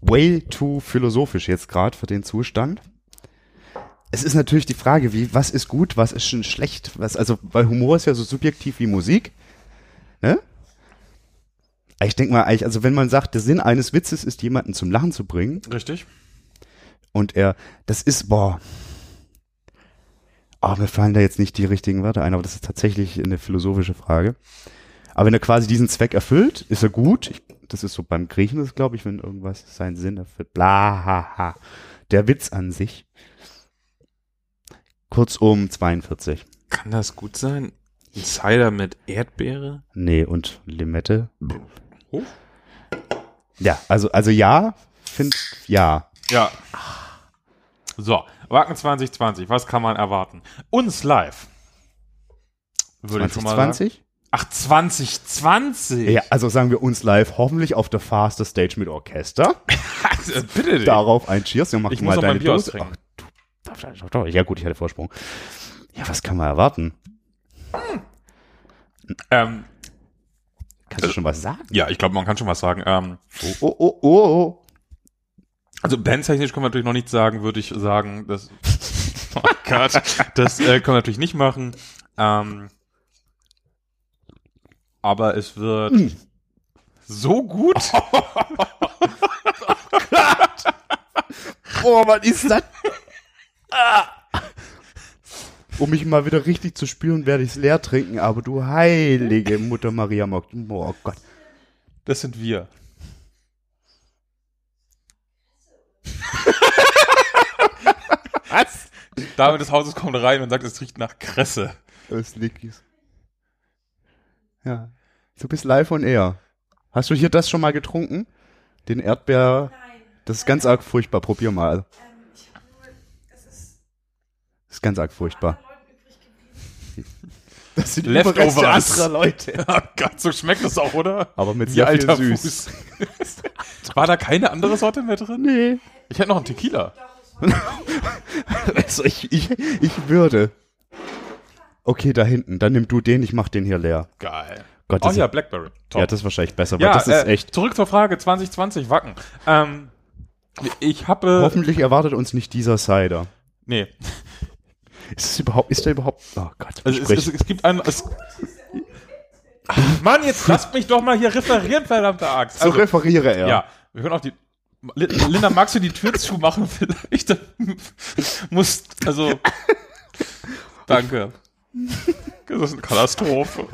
[SPEAKER 2] way too philosophisch jetzt gerade für den Zustand. Es ist natürlich die Frage, wie, was ist gut, was ist schon schlecht, was, also, weil Humor ist ja so subjektiv wie Musik, ne? Ich denke mal, also wenn man sagt, der Sinn eines Witzes ist, jemanden zum Lachen zu bringen,
[SPEAKER 3] Richtig?
[SPEAKER 2] und er, das ist, boah, oh, mir fallen da jetzt nicht die richtigen Wörter ein, aber das ist tatsächlich eine philosophische Frage. Aber wenn er quasi diesen Zweck erfüllt, ist er gut. Ich, das ist so beim Griechen, das glaube ich, wenn irgendwas seinen Sinn erfüllt. Bla, ha, ha. Der Witz an sich. Kurzum 42.
[SPEAKER 3] Kann das gut sein? Ein Cider mit Erdbeere?
[SPEAKER 2] Nee, und Limette.
[SPEAKER 3] Oh.
[SPEAKER 2] Ja, also, also ja, find, ja.
[SPEAKER 3] Ja. So, Wacken 2020, was kann man erwarten? Uns live. Würde ich schon mal sagen.
[SPEAKER 2] 2020?
[SPEAKER 3] Ach, 2020?
[SPEAKER 2] Ja, also sagen wir uns live, hoffentlich auf der Faster Stage mit Orchester.
[SPEAKER 3] Also, bitte dich.
[SPEAKER 2] Darauf ein Cheers. Ja, mach
[SPEAKER 3] Ich
[SPEAKER 2] du
[SPEAKER 3] muss
[SPEAKER 2] mal
[SPEAKER 3] noch mein
[SPEAKER 2] deine
[SPEAKER 3] Bier
[SPEAKER 2] Dose. Ach, du, darf, ja gut, ich hatte Vorsprung. Ja, was kann man erwarten?
[SPEAKER 3] Ähm,
[SPEAKER 2] Kannst du schon was sagen?
[SPEAKER 3] ja, ich glaube, man kann schon was sagen. Ähm,
[SPEAKER 2] Oh, oh, oh, oh.
[SPEAKER 3] Also bandtechnisch können wir natürlich noch nichts sagen, würde ich sagen. Das, oh Gott, das äh, können wir natürlich nicht machen. Ähm, aber es wird
[SPEAKER 2] Hm.
[SPEAKER 3] so gut.
[SPEAKER 2] Oh, was ist das? Ah. Um mich mal wieder richtig zu spüren, werde ich es leer trinken, aber du heilige Mutter Maria Mock. Oh Gott.
[SPEAKER 3] Das sind wir.
[SPEAKER 2] Was?
[SPEAKER 3] Dame des Hauses kommt rein und sagt, es riecht nach Kresse.
[SPEAKER 2] Das Lickies. Ja. Du bist live on air. Hast du hier das schon mal getrunken? Den Erdbeer.
[SPEAKER 4] Nein,
[SPEAKER 2] Das ist ganz arg furchtbar. Probier mal.
[SPEAKER 4] ähm, ich nur, das ist
[SPEAKER 2] Das ist ganz arg furchtbar.
[SPEAKER 4] anderen Leuten übrig geblieben.
[SPEAKER 2] Das sind
[SPEAKER 3] Leftovers.
[SPEAKER 2] Überreste anderer Leute.
[SPEAKER 3] Oh Gott, so schmeckt das auch, oder?
[SPEAKER 2] Aber mit sehr
[SPEAKER 3] alter
[SPEAKER 2] viel süß.
[SPEAKER 3] Fuß. War da keine andere Sorte mehr drin?
[SPEAKER 2] Nee.
[SPEAKER 3] Ich hätte noch einen Tequila.
[SPEAKER 2] Also ich, ich, ich würde. Okay, da hinten. Dann nimm du den, ich mach den hier leer.
[SPEAKER 3] Geil.
[SPEAKER 2] Gott,
[SPEAKER 3] Oh
[SPEAKER 2] das,
[SPEAKER 3] ja, Blackberry. Top.
[SPEAKER 2] ja, das ist wahrscheinlich besser, weil
[SPEAKER 3] Ja,
[SPEAKER 2] das ist
[SPEAKER 3] äh,
[SPEAKER 2] echt.
[SPEAKER 3] Zurück zur Frage 2020 Wacken. Ähm, ich habe.
[SPEAKER 2] Hoffentlich erwartet uns nicht dieser Cider.
[SPEAKER 3] Nee.
[SPEAKER 2] Ist es überhaupt, ist der überhaupt, oh Gott,
[SPEAKER 3] Also es, es, es gibt einen. Es, Mann, jetzt lasst mich doch mal hier referieren, verdammte Axt.
[SPEAKER 2] so
[SPEAKER 3] Also,
[SPEAKER 2] referiere er.
[SPEAKER 3] ja, wir können auch die. Lin- Linda, magst du die Tür zumachen vielleicht? Muss, also. Danke. Das ist eine Katastrophe.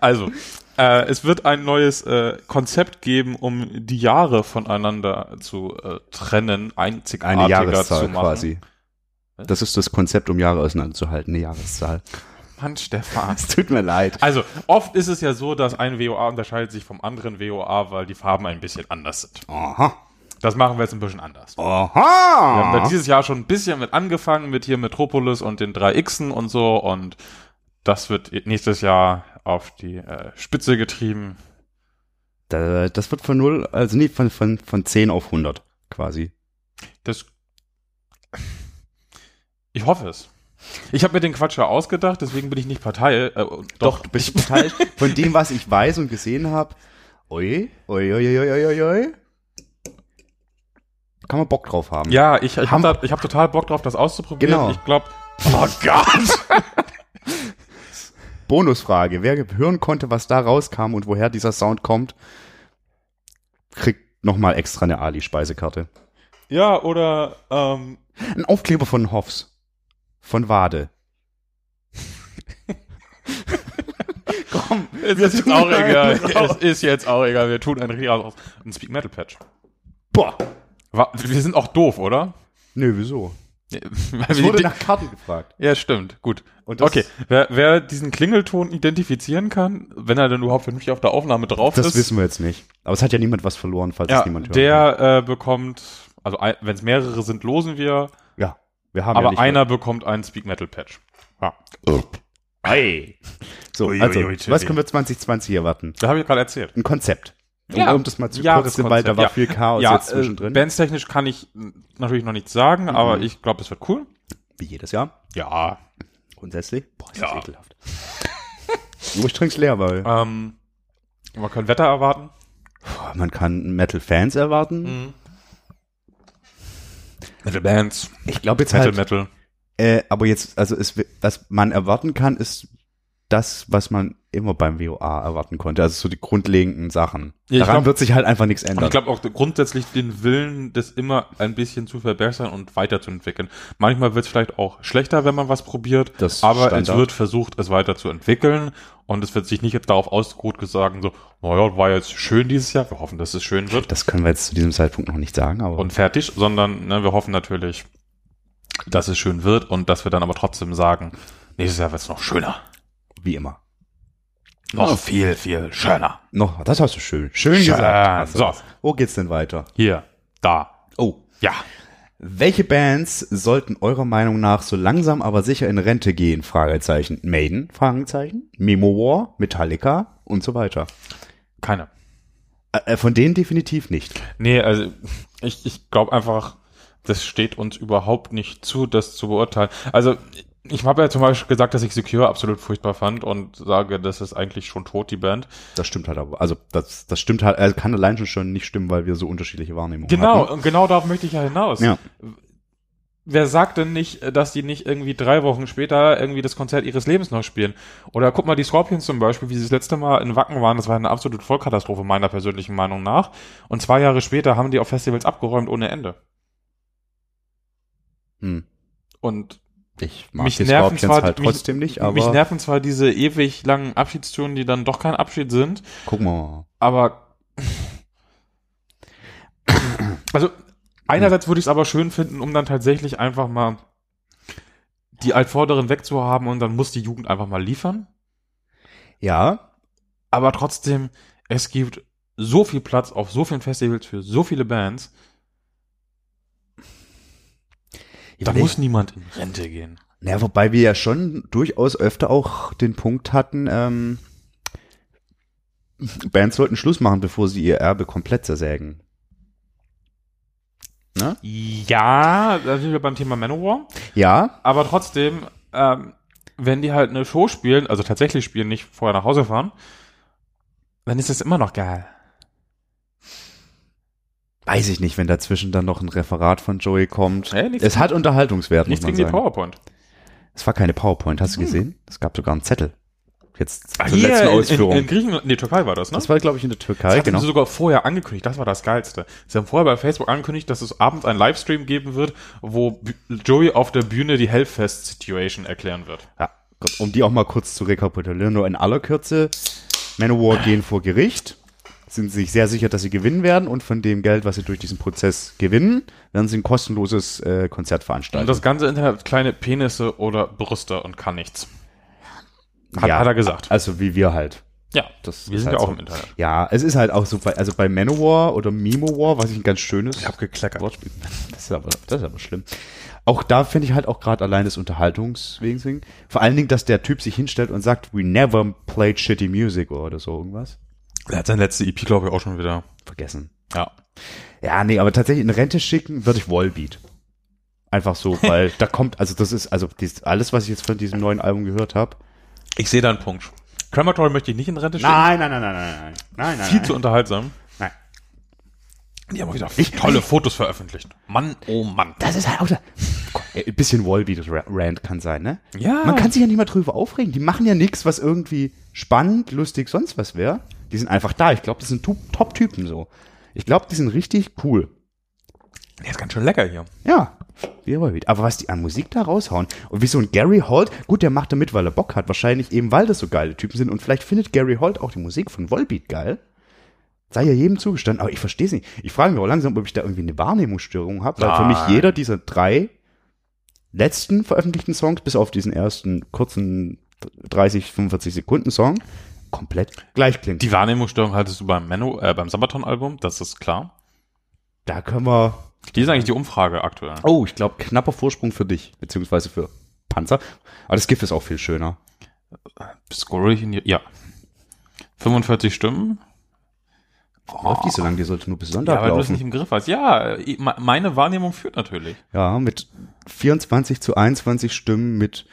[SPEAKER 3] Also, äh, es wird ein neues äh, Konzept geben, um die Jahre voneinander zu äh, trennen, einzigartiger
[SPEAKER 2] Eine Jahreszahl
[SPEAKER 3] zu machen.
[SPEAKER 2] quasi. Das ist das Konzept, um Jahre auseinanderzuhalten, eine Jahreszahl.
[SPEAKER 3] Mann, Stefan.
[SPEAKER 2] Es tut mir leid.
[SPEAKER 3] Also, oft ist es ja so, dass ein WOA unterscheidet sich vom anderen WOA, weil die Farben ein bisschen anders sind.
[SPEAKER 2] Aha.
[SPEAKER 3] Das machen wir jetzt ein bisschen anders. Wir haben
[SPEAKER 2] Aha.
[SPEAKER 3] da dieses Jahr schon ein bisschen mit angefangen, mit hier Metropolis und den drei Xen und so. Und das wird nächstes Jahr auf die äh, Spitze getrieben.
[SPEAKER 2] Da, das wird von null, also nee, von, von, von 10 auf 100 quasi.
[SPEAKER 3] Das. Ich hoffe es. Ich habe mir den Quatsch ja ausgedacht, deswegen bin ich nicht Partei. Äh, doch,
[SPEAKER 2] du bist Teil von dem, was ich weiß und gesehen habe. Oi, oi, oi, oi, oi, oi, oi. kann man Bock drauf haben.
[SPEAKER 3] Ja, ich, ich habe
[SPEAKER 2] Hammer.
[SPEAKER 3] hab total Bock drauf, das auszuprobieren.
[SPEAKER 2] Genau.
[SPEAKER 3] Ich glaube, oh Gott.
[SPEAKER 2] Bonusfrage. Wer hören konnte, was da rauskam und woher dieser Sound kommt, kriegt nochmal extra eine Ali-Speisekarte.
[SPEAKER 3] ja, oder ähm,
[SPEAKER 2] Ein Aufkleber von Hoffs. Von Wade. Komm,
[SPEAKER 3] es ist jetzt auch egal. Es ist jetzt auch egal. Wir tun ein richtig aus. Ein Speak Metal Patch.
[SPEAKER 2] Boah.
[SPEAKER 3] Wir sind auch doof, oder?
[SPEAKER 2] Nö, wieso? Es
[SPEAKER 3] wir
[SPEAKER 2] wurde nach Karten gefragt.
[SPEAKER 3] ja, stimmt. Gut.
[SPEAKER 2] Und das-
[SPEAKER 3] okay. Wer, wer diesen Klingelton identifizieren kann, wenn er denn überhaupt vernünftig auf der Aufnahme drauf
[SPEAKER 2] Das
[SPEAKER 3] ist,
[SPEAKER 2] wissen wir jetzt nicht. Aber es hat ja niemand was verloren, falls
[SPEAKER 3] ja,
[SPEAKER 2] es niemand hört.
[SPEAKER 3] der äh, bekommt, also wenn es mehrere sind, losen wir,
[SPEAKER 2] wir haben
[SPEAKER 3] aber
[SPEAKER 2] ja nicht
[SPEAKER 3] einer bekommt einen Speak Metal Patch. Ja.
[SPEAKER 2] Hey. So,
[SPEAKER 3] Ui,
[SPEAKER 2] also,
[SPEAKER 3] ui, ui,
[SPEAKER 2] was können wir 2020 erwarten?
[SPEAKER 3] Da habe ich gerade erzählt.
[SPEAKER 2] Ein Konzept. Um,
[SPEAKER 3] Ja.
[SPEAKER 2] um das mal zu
[SPEAKER 3] Ja,
[SPEAKER 2] kurz,
[SPEAKER 3] das
[SPEAKER 2] denn, weil da war
[SPEAKER 3] ja.
[SPEAKER 2] viel Chaos
[SPEAKER 3] ja,
[SPEAKER 2] jetzt zwischendrin.
[SPEAKER 3] Äh, bandstechnisch kann ich äh, natürlich noch nichts sagen, aber
[SPEAKER 2] Mhm.
[SPEAKER 3] ich glaube, es wird cool.
[SPEAKER 2] Wie jedes Jahr.
[SPEAKER 3] Ja.
[SPEAKER 2] Grundsätzlich. Boah, ist
[SPEAKER 3] Ja.
[SPEAKER 2] das ekelhaft. Nur ich trink's leer, weil
[SPEAKER 3] Ähm, man kann Wetter erwarten.
[SPEAKER 2] man kann Metal-Fans erwarten.
[SPEAKER 3] Mhm. Metal Bands,
[SPEAKER 2] Ich glaube jetzt
[SPEAKER 3] Metal
[SPEAKER 2] halt,
[SPEAKER 3] Metal.
[SPEAKER 2] äh, aber jetzt, also es, was man erwarten kann, ist das, was man immer beim WOA erwarten konnte. Also so die grundlegenden Sachen.
[SPEAKER 3] Ja,
[SPEAKER 2] Daran
[SPEAKER 3] glaub-
[SPEAKER 2] wird sich halt einfach nichts ändern.
[SPEAKER 3] ich glaube auch grundsätzlich den Willen, das immer ein bisschen zu verbessern und weiterzuentwickeln. Manchmal wird es vielleicht auch schlechter, wenn man was probiert,
[SPEAKER 2] Das
[SPEAKER 3] aber
[SPEAKER 2] Standard.
[SPEAKER 3] es wird versucht, es weiterzuentwickeln und es wird sich nicht jetzt darauf ausgeruht sagen, so, naja, war jetzt schön dieses Jahr, wir hoffen, dass es schön wird
[SPEAKER 2] das können wir jetzt zu diesem Zeitpunkt noch nicht sagen, aber
[SPEAKER 3] und fertig, sondern ne, wir hoffen natürlich, dass es schön wird und dass wir dann aber trotzdem sagen, nächstes Jahr wird es noch schöner.
[SPEAKER 2] Wie immer.
[SPEAKER 3] Noch viel, viel schöner.
[SPEAKER 2] Noch, das hast du schön. Schön,
[SPEAKER 3] Schön.
[SPEAKER 2] gesagt.
[SPEAKER 3] So.
[SPEAKER 2] Wo geht's denn weiter?
[SPEAKER 3] Hier, da,
[SPEAKER 2] Oh.
[SPEAKER 3] ja.
[SPEAKER 2] Welche Bands sollten eurer Meinung nach so langsam aber sicher in Rente gehen? Fragezeichen. Maiden? Fragezeichen. Memo War, Metallica und so weiter.
[SPEAKER 3] Keine.
[SPEAKER 2] Äh, von denen definitiv nicht.
[SPEAKER 3] Nee, also ich, ich glaube einfach, das steht uns überhaupt nicht zu, das zu beurteilen. Also ich habe ja zum Beispiel gesagt, dass ich Secure absolut furchtbar fand und sage, das ist eigentlich schon tot, die Band.
[SPEAKER 2] Das stimmt halt aber. Also das, das stimmt halt, also kann allein schon schon nicht stimmen, weil wir so unterschiedliche Wahrnehmungen
[SPEAKER 3] Genau,
[SPEAKER 2] hatten.
[SPEAKER 3] und genau darauf möchte ich ja hinaus.
[SPEAKER 2] Ja.
[SPEAKER 3] Wer sagt denn nicht, dass die nicht irgendwie drei Wochen später irgendwie das Konzert ihres Lebens noch spielen? Oder guck mal, die Scorpions zum Beispiel, wie sie das letzte Mal in Wacken waren, das war eine absolute Vollkatastrophe meiner persönlichen Meinung nach. Und zwei Jahre später haben die auf Festivals abgeräumt ohne Ende.
[SPEAKER 2] Hm.
[SPEAKER 3] Und
[SPEAKER 2] Ich mag
[SPEAKER 3] Mich
[SPEAKER 2] die
[SPEAKER 3] nerven
[SPEAKER 2] Scorpions
[SPEAKER 3] zwar-
[SPEAKER 2] halt
[SPEAKER 3] mich-
[SPEAKER 2] trotzdem nicht, aber
[SPEAKER 3] Mich nerven zwar diese ewig langen Abschiedstouren, die dann doch kein Abschied sind,
[SPEAKER 2] gucken wir mal.
[SPEAKER 3] aber also einerseits würde ich es aber schön finden, um dann tatsächlich einfach mal die Altvorderen wegzuhaben und dann muss die Jugend einfach mal liefern.
[SPEAKER 2] Ja,
[SPEAKER 3] Aber trotzdem, es gibt so viel Platz auf so vielen Festivals für so viele Bands. Da muss niemand in Rente gehen.
[SPEAKER 2] Ja, wobei wir ja schon durchaus öfter auch den Punkt hatten, ähm, Bands sollten Schluss machen, bevor sie ihr Erbe komplett zersägen. Ne?
[SPEAKER 3] Ja, da sind wir beim Thema Manowar.
[SPEAKER 2] Ja,
[SPEAKER 3] Aber trotzdem, ähm, wenn die halt eine Show spielen, also tatsächlich spielen, nicht vorher nach Hause fahren, dann ist das immer noch geil.
[SPEAKER 2] Weiß ich nicht, wenn dazwischen dann noch ein Referat von Joey kommt.
[SPEAKER 3] Hey,
[SPEAKER 2] es hat Unterhaltungswert, muss
[SPEAKER 3] Nichts
[SPEAKER 2] man
[SPEAKER 3] gegen die
[SPEAKER 2] sagen.
[SPEAKER 3] PowerPoint.
[SPEAKER 2] Es war keine PowerPoint, hast du gesehen? Es gab sogar einen Zettel. Jetzt zur
[SPEAKER 3] Ah, hier
[SPEAKER 2] letzten
[SPEAKER 3] in,
[SPEAKER 2] Ausführung.
[SPEAKER 3] in, in Griechenland, nee, Türkei war das, ne?
[SPEAKER 2] das war, glaube ich, in der
[SPEAKER 3] Das
[SPEAKER 2] Türkei,
[SPEAKER 3] hatten
[SPEAKER 2] genau.
[SPEAKER 3] sie sogar vorher angekündigt, das war das Geilste. Sie haben vorher bei Facebook angekündigt, dass es abends einen Livestream geben wird, wo Joey auf der Bühne die Hellfest-Situation erklären wird.
[SPEAKER 2] Ja, um die auch mal kurz zu rekapitulieren, nur in aller Kürze. Manowar gehen vor Gericht, sind sich sehr sicher, dass sie gewinnen werden und von dem Geld, was sie durch diesen Prozess gewinnen, werden sie ein kostenloses äh, Konzert
[SPEAKER 3] Und
[SPEAKER 2] veranstalten.
[SPEAKER 3] das ganze Internet hat kleine Penisse oder Brüste und kann nichts. Hat,
[SPEAKER 2] Ja,
[SPEAKER 3] hat er gesagt.
[SPEAKER 2] Also wie wir halt.
[SPEAKER 3] Ja,
[SPEAKER 2] Das
[SPEAKER 3] wir
[SPEAKER 2] ist
[SPEAKER 3] sind
[SPEAKER 2] halt
[SPEAKER 3] ja auch
[SPEAKER 2] so.
[SPEAKER 3] im Internet.
[SPEAKER 2] Ja, es ist halt auch so, bei, also bei Manowar oder Mimo War, was ich ein ganz schönes
[SPEAKER 3] Ich hab gekleckert.
[SPEAKER 2] Wortspiel. Das ist aber, das ist aber schlimm. Auch da finde ich halt auch gerade allein des Unterhaltungswegen. wegen. Vor allen Dingen, dass der Typ sich hinstellt und sagt, we never played shitty music oder so irgendwas.
[SPEAKER 3] Er hat sein letzte EP, glaube ich, auch schon wieder.
[SPEAKER 2] Vergessen.
[SPEAKER 3] Ja.
[SPEAKER 2] Ja, nee, aber tatsächlich in Rente schicken würde ich Wallbeat. Einfach so, weil da kommt, also das ist, also dies, alles, was ich jetzt von diesem neuen Album gehört habe.
[SPEAKER 3] Ich sehe da einen Punkt. Crematory möchte ich nicht in Rente schicken.
[SPEAKER 2] Nein, nein, nein, nein, nein, nein, nein, nein.
[SPEAKER 3] Viel zu unterhaltsam.
[SPEAKER 2] Nein.
[SPEAKER 3] Die haben auch wieder tolle Fotos veröffentlicht. Mann, oh Mann.
[SPEAKER 2] Das ist halt auch da. Ein bisschen Wallbeat-Rant kann sein, ne?
[SPEAKER 3] Ja.
[SPEAKER 2] Man kann sich ja nicht mal drüber aufregen. Die machen ja nichts, was irgendwie spannend, lustig, sonst was wäre. Die sind einfach da. Ich glaube, das sind Top-Typen so. Ich glaube, die sind richtig cool.
[SPEAKER 3] Der ist ganz schön lecker hier.
[SPEAKER 2] Ja, wie. Aber was die an Musik da raushauen und wie so ein Gary Holt, gut, der macht da mit, weil er Bock hat. Wahrscheinlich eben, weil das so geile Typen sind. Und vielleicht findet Gary Holt auch die Musik von Wallbeat geil. Sei ja jedem zugestanden, aber ich verstehe es nicht. Ich frage mich auch langsam, ob ich da irgendwie eine Wahrnehmungsstörung habe, weil für mich jeder dieser drei letzten veröffentlichten Songs, bis auf diesen ersten kurzen 30, 45 Sekunden Song, komplett gleich klingt.
[SPEAKER 3] Die Wahrnehmungsstörung hattest du beim Menno, äh, beim Sabaton-Album, das ist klar.
[SPEAKER 2] da können wir.
[SPEAKER 3] Die ist eigentlich die Umfrage aktuell.
[SPEAKER 2] Oh, ich glaube, knapper Vorsprung für dich, beziehungsweise für Panzer. Aber das GIF ist auch viel schöner.
[SPEAKER 3] Scroll ich in die, ja. 45 Stimmen.
[SPEAKER 2] Läuft die so lang, die sollte nur bis Sonntag
[SPEAKER 3] Ja, weil du es
[SPEAKER 2] laufen.
[SPEAKER 3] nicht im Griff hast. Ja, me- meine Wahrnehmung führt natürlich.
[SPEAKER 2] Ja, mit 24 zu 21 Stimmen mit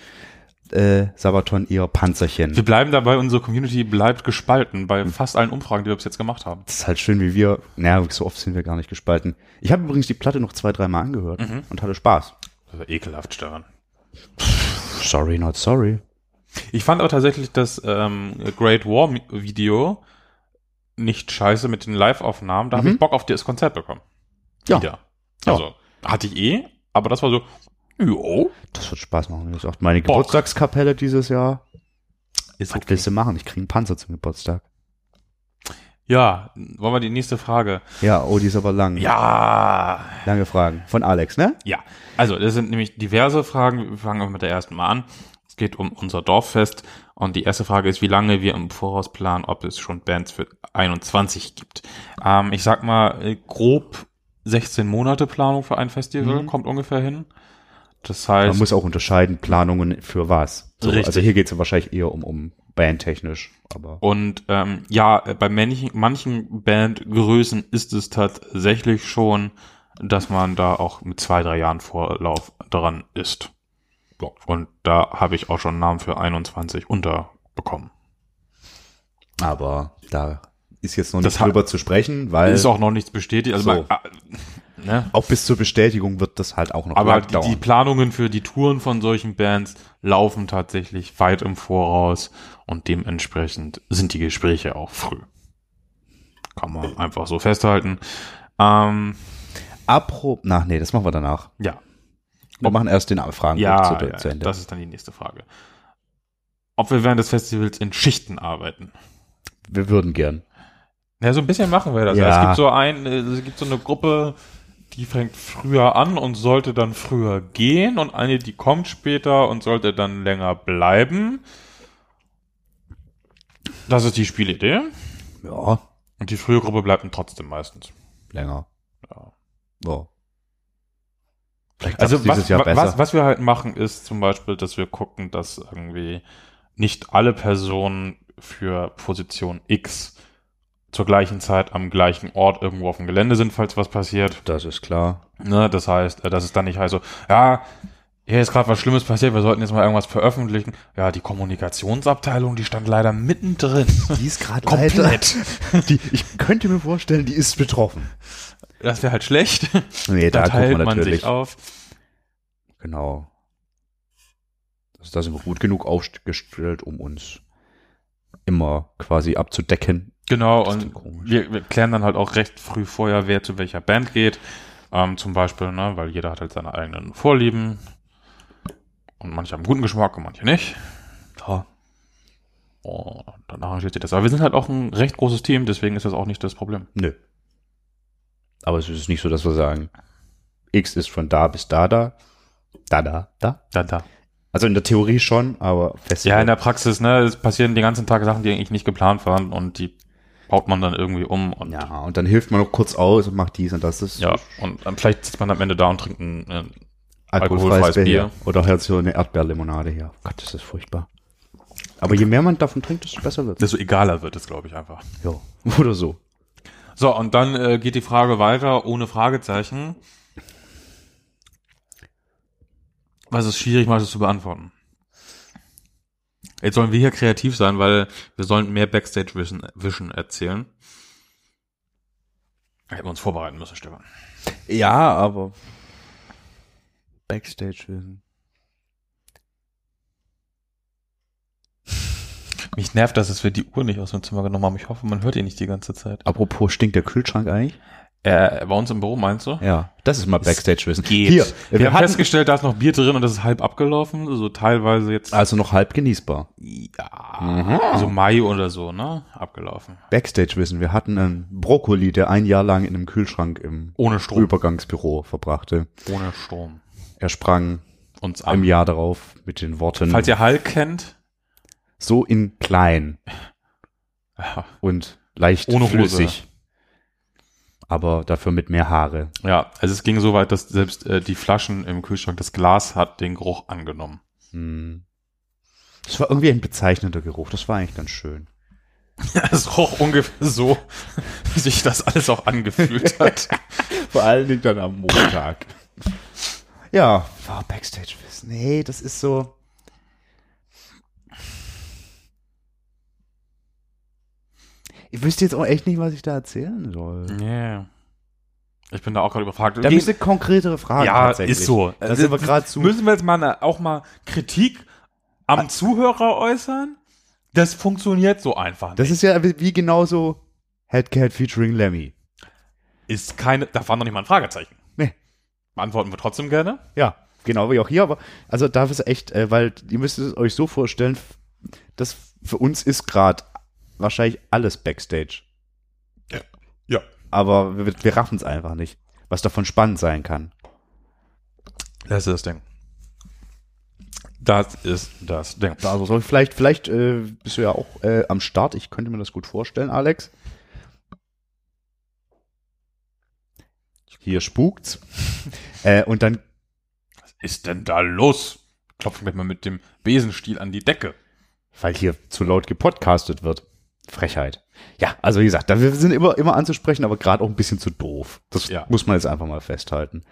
[SPEAKER 2] äh, Sabaton ihr Panzerchen.
[SPEAKER 3] Wir bleiben dabei, unsere Community bleibt gespalten bei fast allen Umfragen, die wir bis jetzt gemacht haben.
[SPEAKER 2] Das ist halt schön, wie wir, naja, so oft sind wir gar nicht gespalten. Ich habe übrigens die Platte noch zwei, dreimal angehört
[SPEAKER 3] Mhm.
[SPEAKER 2] und hatte Spaß.
[SPEAKER 3] Ekelhaft, Stefan.
[SPEAKER 2] Sorry, not sorry.
[SPEAKER 3] Ich fand aber tatsächlich das ähm, Great War Video nicht scheiße mit den Live-Aufnahmen. Da habe
[SPEAKER 2] Mhm.
[SPEAKER 3] ich Bock auf das Konzert bekommen.
[SPEAKER 2] Ja.
[SPEAKER 3] Wieder.
[SPEAKER 2] Ja.
[SPEAKER 3] Also, hatte ich eh, aber das war so, jo,
[SPEAKER 2] Das wird Spaß machen. Das ist auch meine
[SPEAKER 3] Bock.
[SPEAKER 2] Geburtstagskapelle dieses Jahr.
[SPEAKER 3] ist
[SPEAKER 2] Was willst du machen? Ich kriege einen Panzer zum Geburtstag.
[SPEAKER 3] Ja, wollen wir die nächste Frage?
[SPEAKER 2] Ja, oh, die ist aber lang.
[SPEAKER 3] Ja,
[SPEAKER 2] Lange Fragen. Von Alex, ne?
[SPEAKER 3] ja. Also, das sind nämlich diverse Fragen. Wir fangen mit der ersten mal an. Es geht um unser Dorffest. Und die erste Frage ist, wie lange wir im Voraus planen, ob es schon Bands für 21 gibt. Ähm, ich sag mal, äh, grob 16 Monate Planung für ein Festival
[SPEAKER 2] Mhm.
[SPEAKER 3] kommt ungefähr hin. Das
[SPEAKER 2] Man
[SPEAKER 3] heißt,
[SPEAKER 2] muss auch unterscheiden, Planungen für was. So. Also hier geht es ja wahrscheinlich eher um, um bandtechnisch, aber.
[SPEAKER 3] und ähm, ja, äh, bei manchen, manchen Bandgrößen ist es tatsächlich schon, dass man da auch mit zwei, drei Jahren Vorlauf dran ist. Ja. Und da habe ich auch schon einen Namen für 21 unterbekommen.
[SPEAKER 2] Aber da ist jetzt noch
[SPEAKER 3] Das
[SPEAKER 2] nicht
[SPEAKER 3] hat-
[SPEAKER 2] drüber zu sprechen, weil
[SPEAKER 3] ist auch noch nichts bestätigt. Also
[SPEAKER 2] So.
[SPEAKER 3] man, äh, ne?
[SPEAKER 2] auch bis zur Bestätigung wird das halt auch noch
[SPEAKER 3] Aber die, die. Planungen für die Touren von solchen Bands laufen tatsächlich weit im Voraus und dementsprechend sind die Gespräche auch früh. Kann man einfach so festhalten. Ähm,
[SPEAKER 2] Apro, na nee, das machen wir danach.
[SPEAKER 3] ja,
[SPEAKER 2] Wir machen erst den Fragen
[SPEAKER 3] ja,
[SPEAKER 2] zu,
[SPEAKER 3] ja,
[SPEAKER 2] zu Ende.
[SPEAKER 3] das ist dann die nächste Frage. Ob wir während des Festivals in Schichten arbeiten?
[SPEAKER 2] wir würden gern.
[SPEAKER 3] Ja, so ein bisschen machen wir das.
[SPEAKER 2] Ja.
[SPEAKER 3] Es gibt so ein, äh, es gibt so eine Gruppe, die fängt früher an und sollte dann früher gehen und eine, die kommt später und sollte dann länger bleiben. Das ist die Spielidee.
[SPEAKER 2] Ja,
[SPEAKER 3] Und die frühe Gruppe bleibt dann trotzdem meistens.
[SPEAKER 2] länger.
[SPEAKER 3] Ja.
[SPEAKER 2] Ja. Vielleicht
[SPEAKER 3] Also was, wa- was, was wir halt machen, ist zum Beispiel, dass wir gucken, dass irgendwie nicht alle Personen für Position X zur gleichen Zeit am gleichen Ort irgendwo auf dem Gelände sind, falls was passiert.
[SPEAKER 2] das ist klar.
[SPEAKER 3] Ne, das heißt, äh, dass es dann nicht heißt so, ja, hier ist gerade was Schlimmes passiert, wir sollten jetzt mal irgendwas veröffentlichen. Ja, die Kommunikationsabteilung, die stand leider mittendrin.
[SPEAKER 2] Die ist gerade
[SPEAKER 3] Komplett.
[SPEAKER 2] Die, ich könnte mir vorstellen, die ist betroffen.
[SPEAKER 3] Das wäre halt schlecht.
[SPEAKER 2] Nee, da,
[SPEAKER 3] da teilt
[SPEAKER 2] wir
[SPEAKER 3] man
[SPEAKER 2] natürlich.
[SPEAKER 3] sich auf.
[SPEAKER 2] Genau. Also da sind wir gut genug aufgestellt, um uns immer quasi abzudecken.
[SPEAKER 3] Genau, und wir, wir klären dann halt auch recht früh vorher, wer zu welcher Band geht. Ähm, zum Beispiel, ne, weil jeder hat halt seine eigenen Vorlieben. Und manche haben guten Geschmack und manche nicht.
[SPEAKER 2] Ja.
[SPEAKER 3] Und dann arrangiert sich das. Aber wir sind halt auch ein recht großes Team, deswegen ist das auch nicht das Problem.
[SPEAKER 2] Nö. Aber es ist nicht so, dass wir sagen, X ist von da bis da, da, da, da, da.
[SPEAKER 3] Da, da.
[SPEAKER 2] Also in der Theorie schon, aber fest.
[SPEAKER 3] Ja, in der Praxis, ne, es passieren den ganzen Tag Sachen, die eigentlich nicht geplant waren und die baut man dann irgendwie um und ja,
[SPEAKER 2] ja, und dann hilft man noch kurz aus und macht dies und das. das
[SPEAKER 3] und dann vielleicht sitzt man am Ende da und trinkt ein, äh,
[SPEAKER 2] alkoholfreies
[SPEAKER 3] alkoholfreies
[SPEAKER 2] Bier.
[SPEAKER 3] Bier.
[SPEAKER 2] Oder halt so eine Erdbeerlimonade her. Gott, das ist furchtbar. Aber je mehr man davon trinkt, desto besser wird
[SPEAKER 3] desto egaler wird es, glaube ich, einfach.
[SPEAKER 2] Ja, oder so.
[SPEAKER 3] So, und dann äh, geht die Frage weiter ohne Fragezeichen. Was es schwierig macht, es zu beantworten. Jetzt sollen wir hier kreativ sein, weil wir sollen mehr Backstage Vision, Vision erzählen. Hätten wir uns vorbereiten müssen, Stefan.
[SPEAKER 2] Ja, aber Backstage-Wissen.
[SPEAKER 3] Mich nervt, dass es wir die Uhr nicht aus dem Zimmer genommen haben. Ich hoffe, man hört ihn nicht die ganze Zeit.
[SPEAKER 2] Apropos, stinkt der Kühlschrank eigentlich?
[SPEAKER 3] Äh, bei uns im Büro, meinst du?
[SPEAKER 2] Ja, das ist mal Backstage-Wissen. Hier,
[SPEAKER 3] wir,
[SPEAKER 2] wir
[SPEAKER 3] haben
[SPEAKER 2] hatten
[SPEAKER 3] festgestellt, da ist noch Bier drin und das ist halb abgelaufen, so teilweise jetzt.
[SPEAKER 2] also noch halb genießbar.
[SPEAKER 3] Ja, also Mai oder so, ne? Abgelaufen.
[SPEAKER 2] Backstage-Wissen. Wir hatten einen Brokkoli, der ein Jahr lang in einem Kühlschrank im
[SPEAKER 3] Ohne Strom.
[SPEAKER 2] Übergangsbüro verbrachte.
[SPEAKER 3] Ohne Strom.
[SPEAKER 2] Er sprang
[SPEAKER 3] Uns
[SPEAKER 2] im
[SPEAKER 3] an.
[SPEAKER 2] Jahr darauf mit den Worten
[SPEAKER 3] Falls ihr Hulk kennt,
[SPEAKER 2] so in klein und leicht
[SPEAKER 3] Ohne Hose.
[SPEAKER 2] Aber dafür mit mehr Haare.
[SPEAKER 3] ja, also es ging so weit, dass selbst äh, die Flaschen im Kühlschrank, das Glas hat den Geruch angenommen.
[SPEAKER 2] Hm. Das war irgendwie ein bezeichnender Geruch. Das war eigentlich ganz schön.
[SPEAKER 3] Es roch ungefähr so, wie sich das alles auch angefühlt hat.
[SPEAKER 2] Vor allen Dingen dann am Montag. ja, war Backstage-Wissen. Nee, das ist so. Ich wüsste jetzt auch echt nicht, was ich da erzählen soll.
[SPEAKER 3] Yeah. Ich bin da auch gerade überfragt.
[SPEAKER 2] Da müsste konkretere Fragen
[SPEAKER 3] ja, ist so.
[SPEAKER 2] Da sind wir gerade zu.
[SPEAKER 3] Müssen wir jetzt mal auch mal Kritik am Zuhörer äußern? Das funktioniert so einfach nicht.
[SPEAKER 2] Das ist ja wie, genauso Headcat featuring Lemmy.
[SPEAKER 3] ist keine, da war noch nicht mal ein Fragezeichen.
[SPEAKER 2] Nee.
[SPEAKER 3] Beantworten wir trotzdem gerne.
[SPEAKER 2] Ja, genau wie auch hier, aber also da ist echt, äh, weil ihr müsst es euch so vorstellen, das für uns ist gerade wahrscheinlich alles Backstage.
[SPEAKER 3] Ja.
[SPEAKER 2] Aber wir, wir raffen es einfach nicht, was davon spannend sein kann.
[SPEAKER 3] Das ist das Ding. Das ist das Ding.
[SPEAKER 2] Also soll ich vielleicht, vielleicht äh, bist du ja auch äh, am Start. Ich könnte mir das gut vorstellen, Alex. Hier spukt's. äh, und dann
[SPEAKER 3] Was ist denn da los? Klopfen wir mal mit dem Besenstiel an die Decke.
[SPEAKER 2] weil hier zu laut gepodcastet wird. Frechheit. Ja, also wie gesagt, da wir sind immer, immer anzusprechen, aber gerade auch ein bisschen zu doof. Das
[SPEAKER 3] Ja.
[SPEAKER 2] muss man jetzt einfach mal festhalten.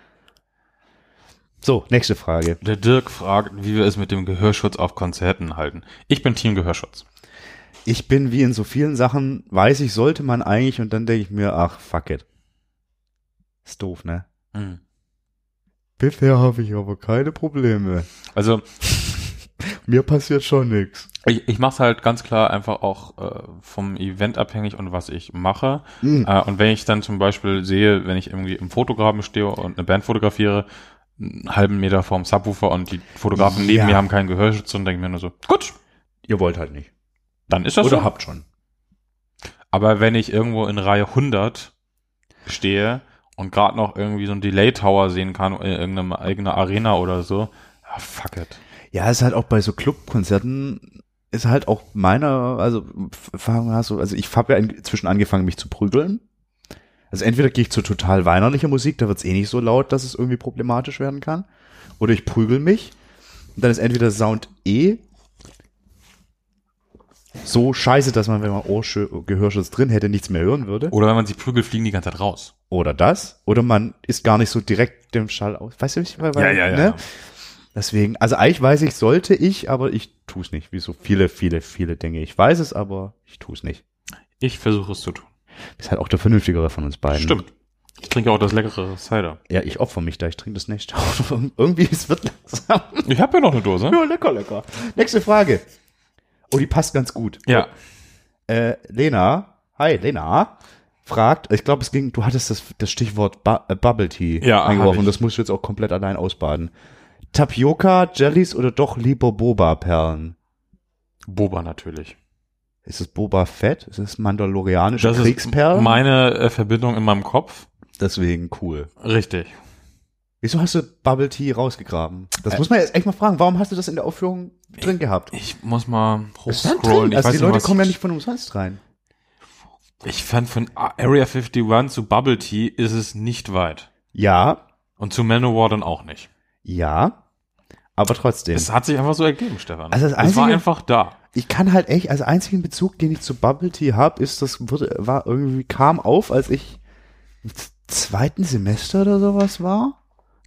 [SPEAKER 2] So, nächste Frage.
[SPEAKER 3] Der Dirk fragt, wie wir es mit dem Gehörschutz auf Konzerten halten. Ich bin Team Gehörschutz.
[SPEAKER 2] Ich bin wie in so vielen Sachen, weiß ich, sollte man eigentlich, und dann denke ich mir, ach, fuck it. Ist doof, ne?
[SPEAKER 3] Hm.
[SPEAKER 2] Bisher habe ich aber keine Probleme.
[SPEAKER 3] Also
[SPEAKER 2] Mir passiert schon nichts.
[SPEAKER 3] ich, ich mache es halt ganz klar einfach auch äh, vom Event abhängig und was ich mache.
[SPEAKER 2] Mhm.
[SPEAKER 3] Äh, und wenn ich dann zum Beispiel sehe, wenn ich irgendwie im Fotograben stehe und eine Band fotografiere, einen halben Meter vorm Subwoofer und die Fotografen neben
[SPEAKER 2] Ja.
[SPEAKER 3] mir haben keinen Gehörschutz und denke mir nur so, gut,
[SPEAKER 2] Ihr wollt halt nicht.
[SPEAKER 3] dann ist das
[SPEAKER 2] Oder
[SPEAKER 3] so.
[SPEAKER 2] habt schon.
[SPEAKER 3] Aber wenn ich irgendwo in Reihe 100 stehe und gerade noch irgendwie so ein Delay Tower sehen kann in irgendeiner irgendeiner Arena oder so, ah, fuck it.
[SPEAKER 2] Ja, ist halt auch bei so Clubkonzerten ist halt auch meiner, also Erfahrung hast du, also ich habe ja inzwischen angefangen, mich zu prügeln. Also entweder gehe ich zu total weinerlicher Musik, da wird's eh nicht so laut, dass es irgendwie problematisch werden kann. Oder ich prügel mich. Und dann ist entweder Sound eh so scheiße, dass man, wenn man Ohrschö- Gehörschutz drin hätte, nichts mehr hören würde.
[SPEAKER 3] Oder wenn man sich prügelt, fliegen die ganze Zeit raus.
[SPEAKER 2] Oder das. Oder man ist gar nicht so direkt dem Schall aus. Weißt du, wie ich weil, weil, ne? Deswegen, also eigentlich weiß ich, sollte ich, aber ich tue es nicht. Wie so viele, viele, viele Dinge. Ich weiß es, aber ich tue es nicht.
[SPEAKER 3] Ich versuche es zu tun.
[SPEAKER 2] Ist halt auch der vernünftigere von uns beiden.
[SPEAKER 3] Stimmt. Ich trinke auch das leckere Cider.
[SPEAKER 2] Ja, ich opfer mich da. Ich trinke das nicht. Irgendwie, es wird langsam.
[SPEAKER 3] Ich habe ja noch eine Dose.
[SPEAKER 2] Ja, lecker, lecker. Nächste Frage. Oh, die passt ganz gut.
[SPEAKER 3] Ja.
[SPEAKER 2] Äh, Lena, hi, Lena, fragt, ich glaube, es ging, du hattest das, das Stichwort Bu äh, Bubble Tea
[SPEAKER 3] Ja,
[SPEAKER 2] eingeworfen und das musst du jetzt auch komplett allein ausbaden. Tapioca, Jellies oder doch lieber Boba-Perlen?
[SPEAKER 3] Boba natürlich.
[SPEAKER 2] Ist es Boba Fett? Ist es mandalorianische
[SPEAKER 3] Das ist
[SPEAKER 2] Kriegsperlen?
[SPEAKER 3] meine äh, Verbindung in meinem Kopf.
[SPEAKER 2] Deswegen cool.
[SPEAKER 3] Richtig.
[SPEAKER 2] Wieso hast du Bubble Tea rausgegraben? Das muss man jetzt echt mal fragen. Warum hast du das in der Aufführung drin gehabt?
[SPEAKER 3] Ich muss mal
[SPEAKER 2] ist
[SPEAKER 3] hochscrollen. Ich
[SPEAKER 2] Also die
[SPEAKER 3] nicht,
[SPEAKER 2] Leute kommen ja
[SPEAKER 3] ich-
[SPEAKER 2] nicht von umsonst rein.
[SPEAKER 3] Ich fand von Area 51 zu Bubble Tea ist es nicht weit.
[SPEAKER 2] Ja,
[SPEAKER 3] Und zu Manowar dann auch nicht.
[SPEAKER 2] ja, aber trotzdem.
[SPEAKER 3] Es hat sich einfach so ergeben, Stefan.
[SPEAKER 2] Also das
[SPEAKER 3] es war
[SPEAKER 2] Einzige-
[SPEAKER 3] einfach da.
[SPEAKER 2] ich kann halt echt, also einzigen Bezug, den ich zu Bubble Tea habe, ist, das wurde, war irgendwie, kam auf, als ich im zweiten Semester oder sowas war.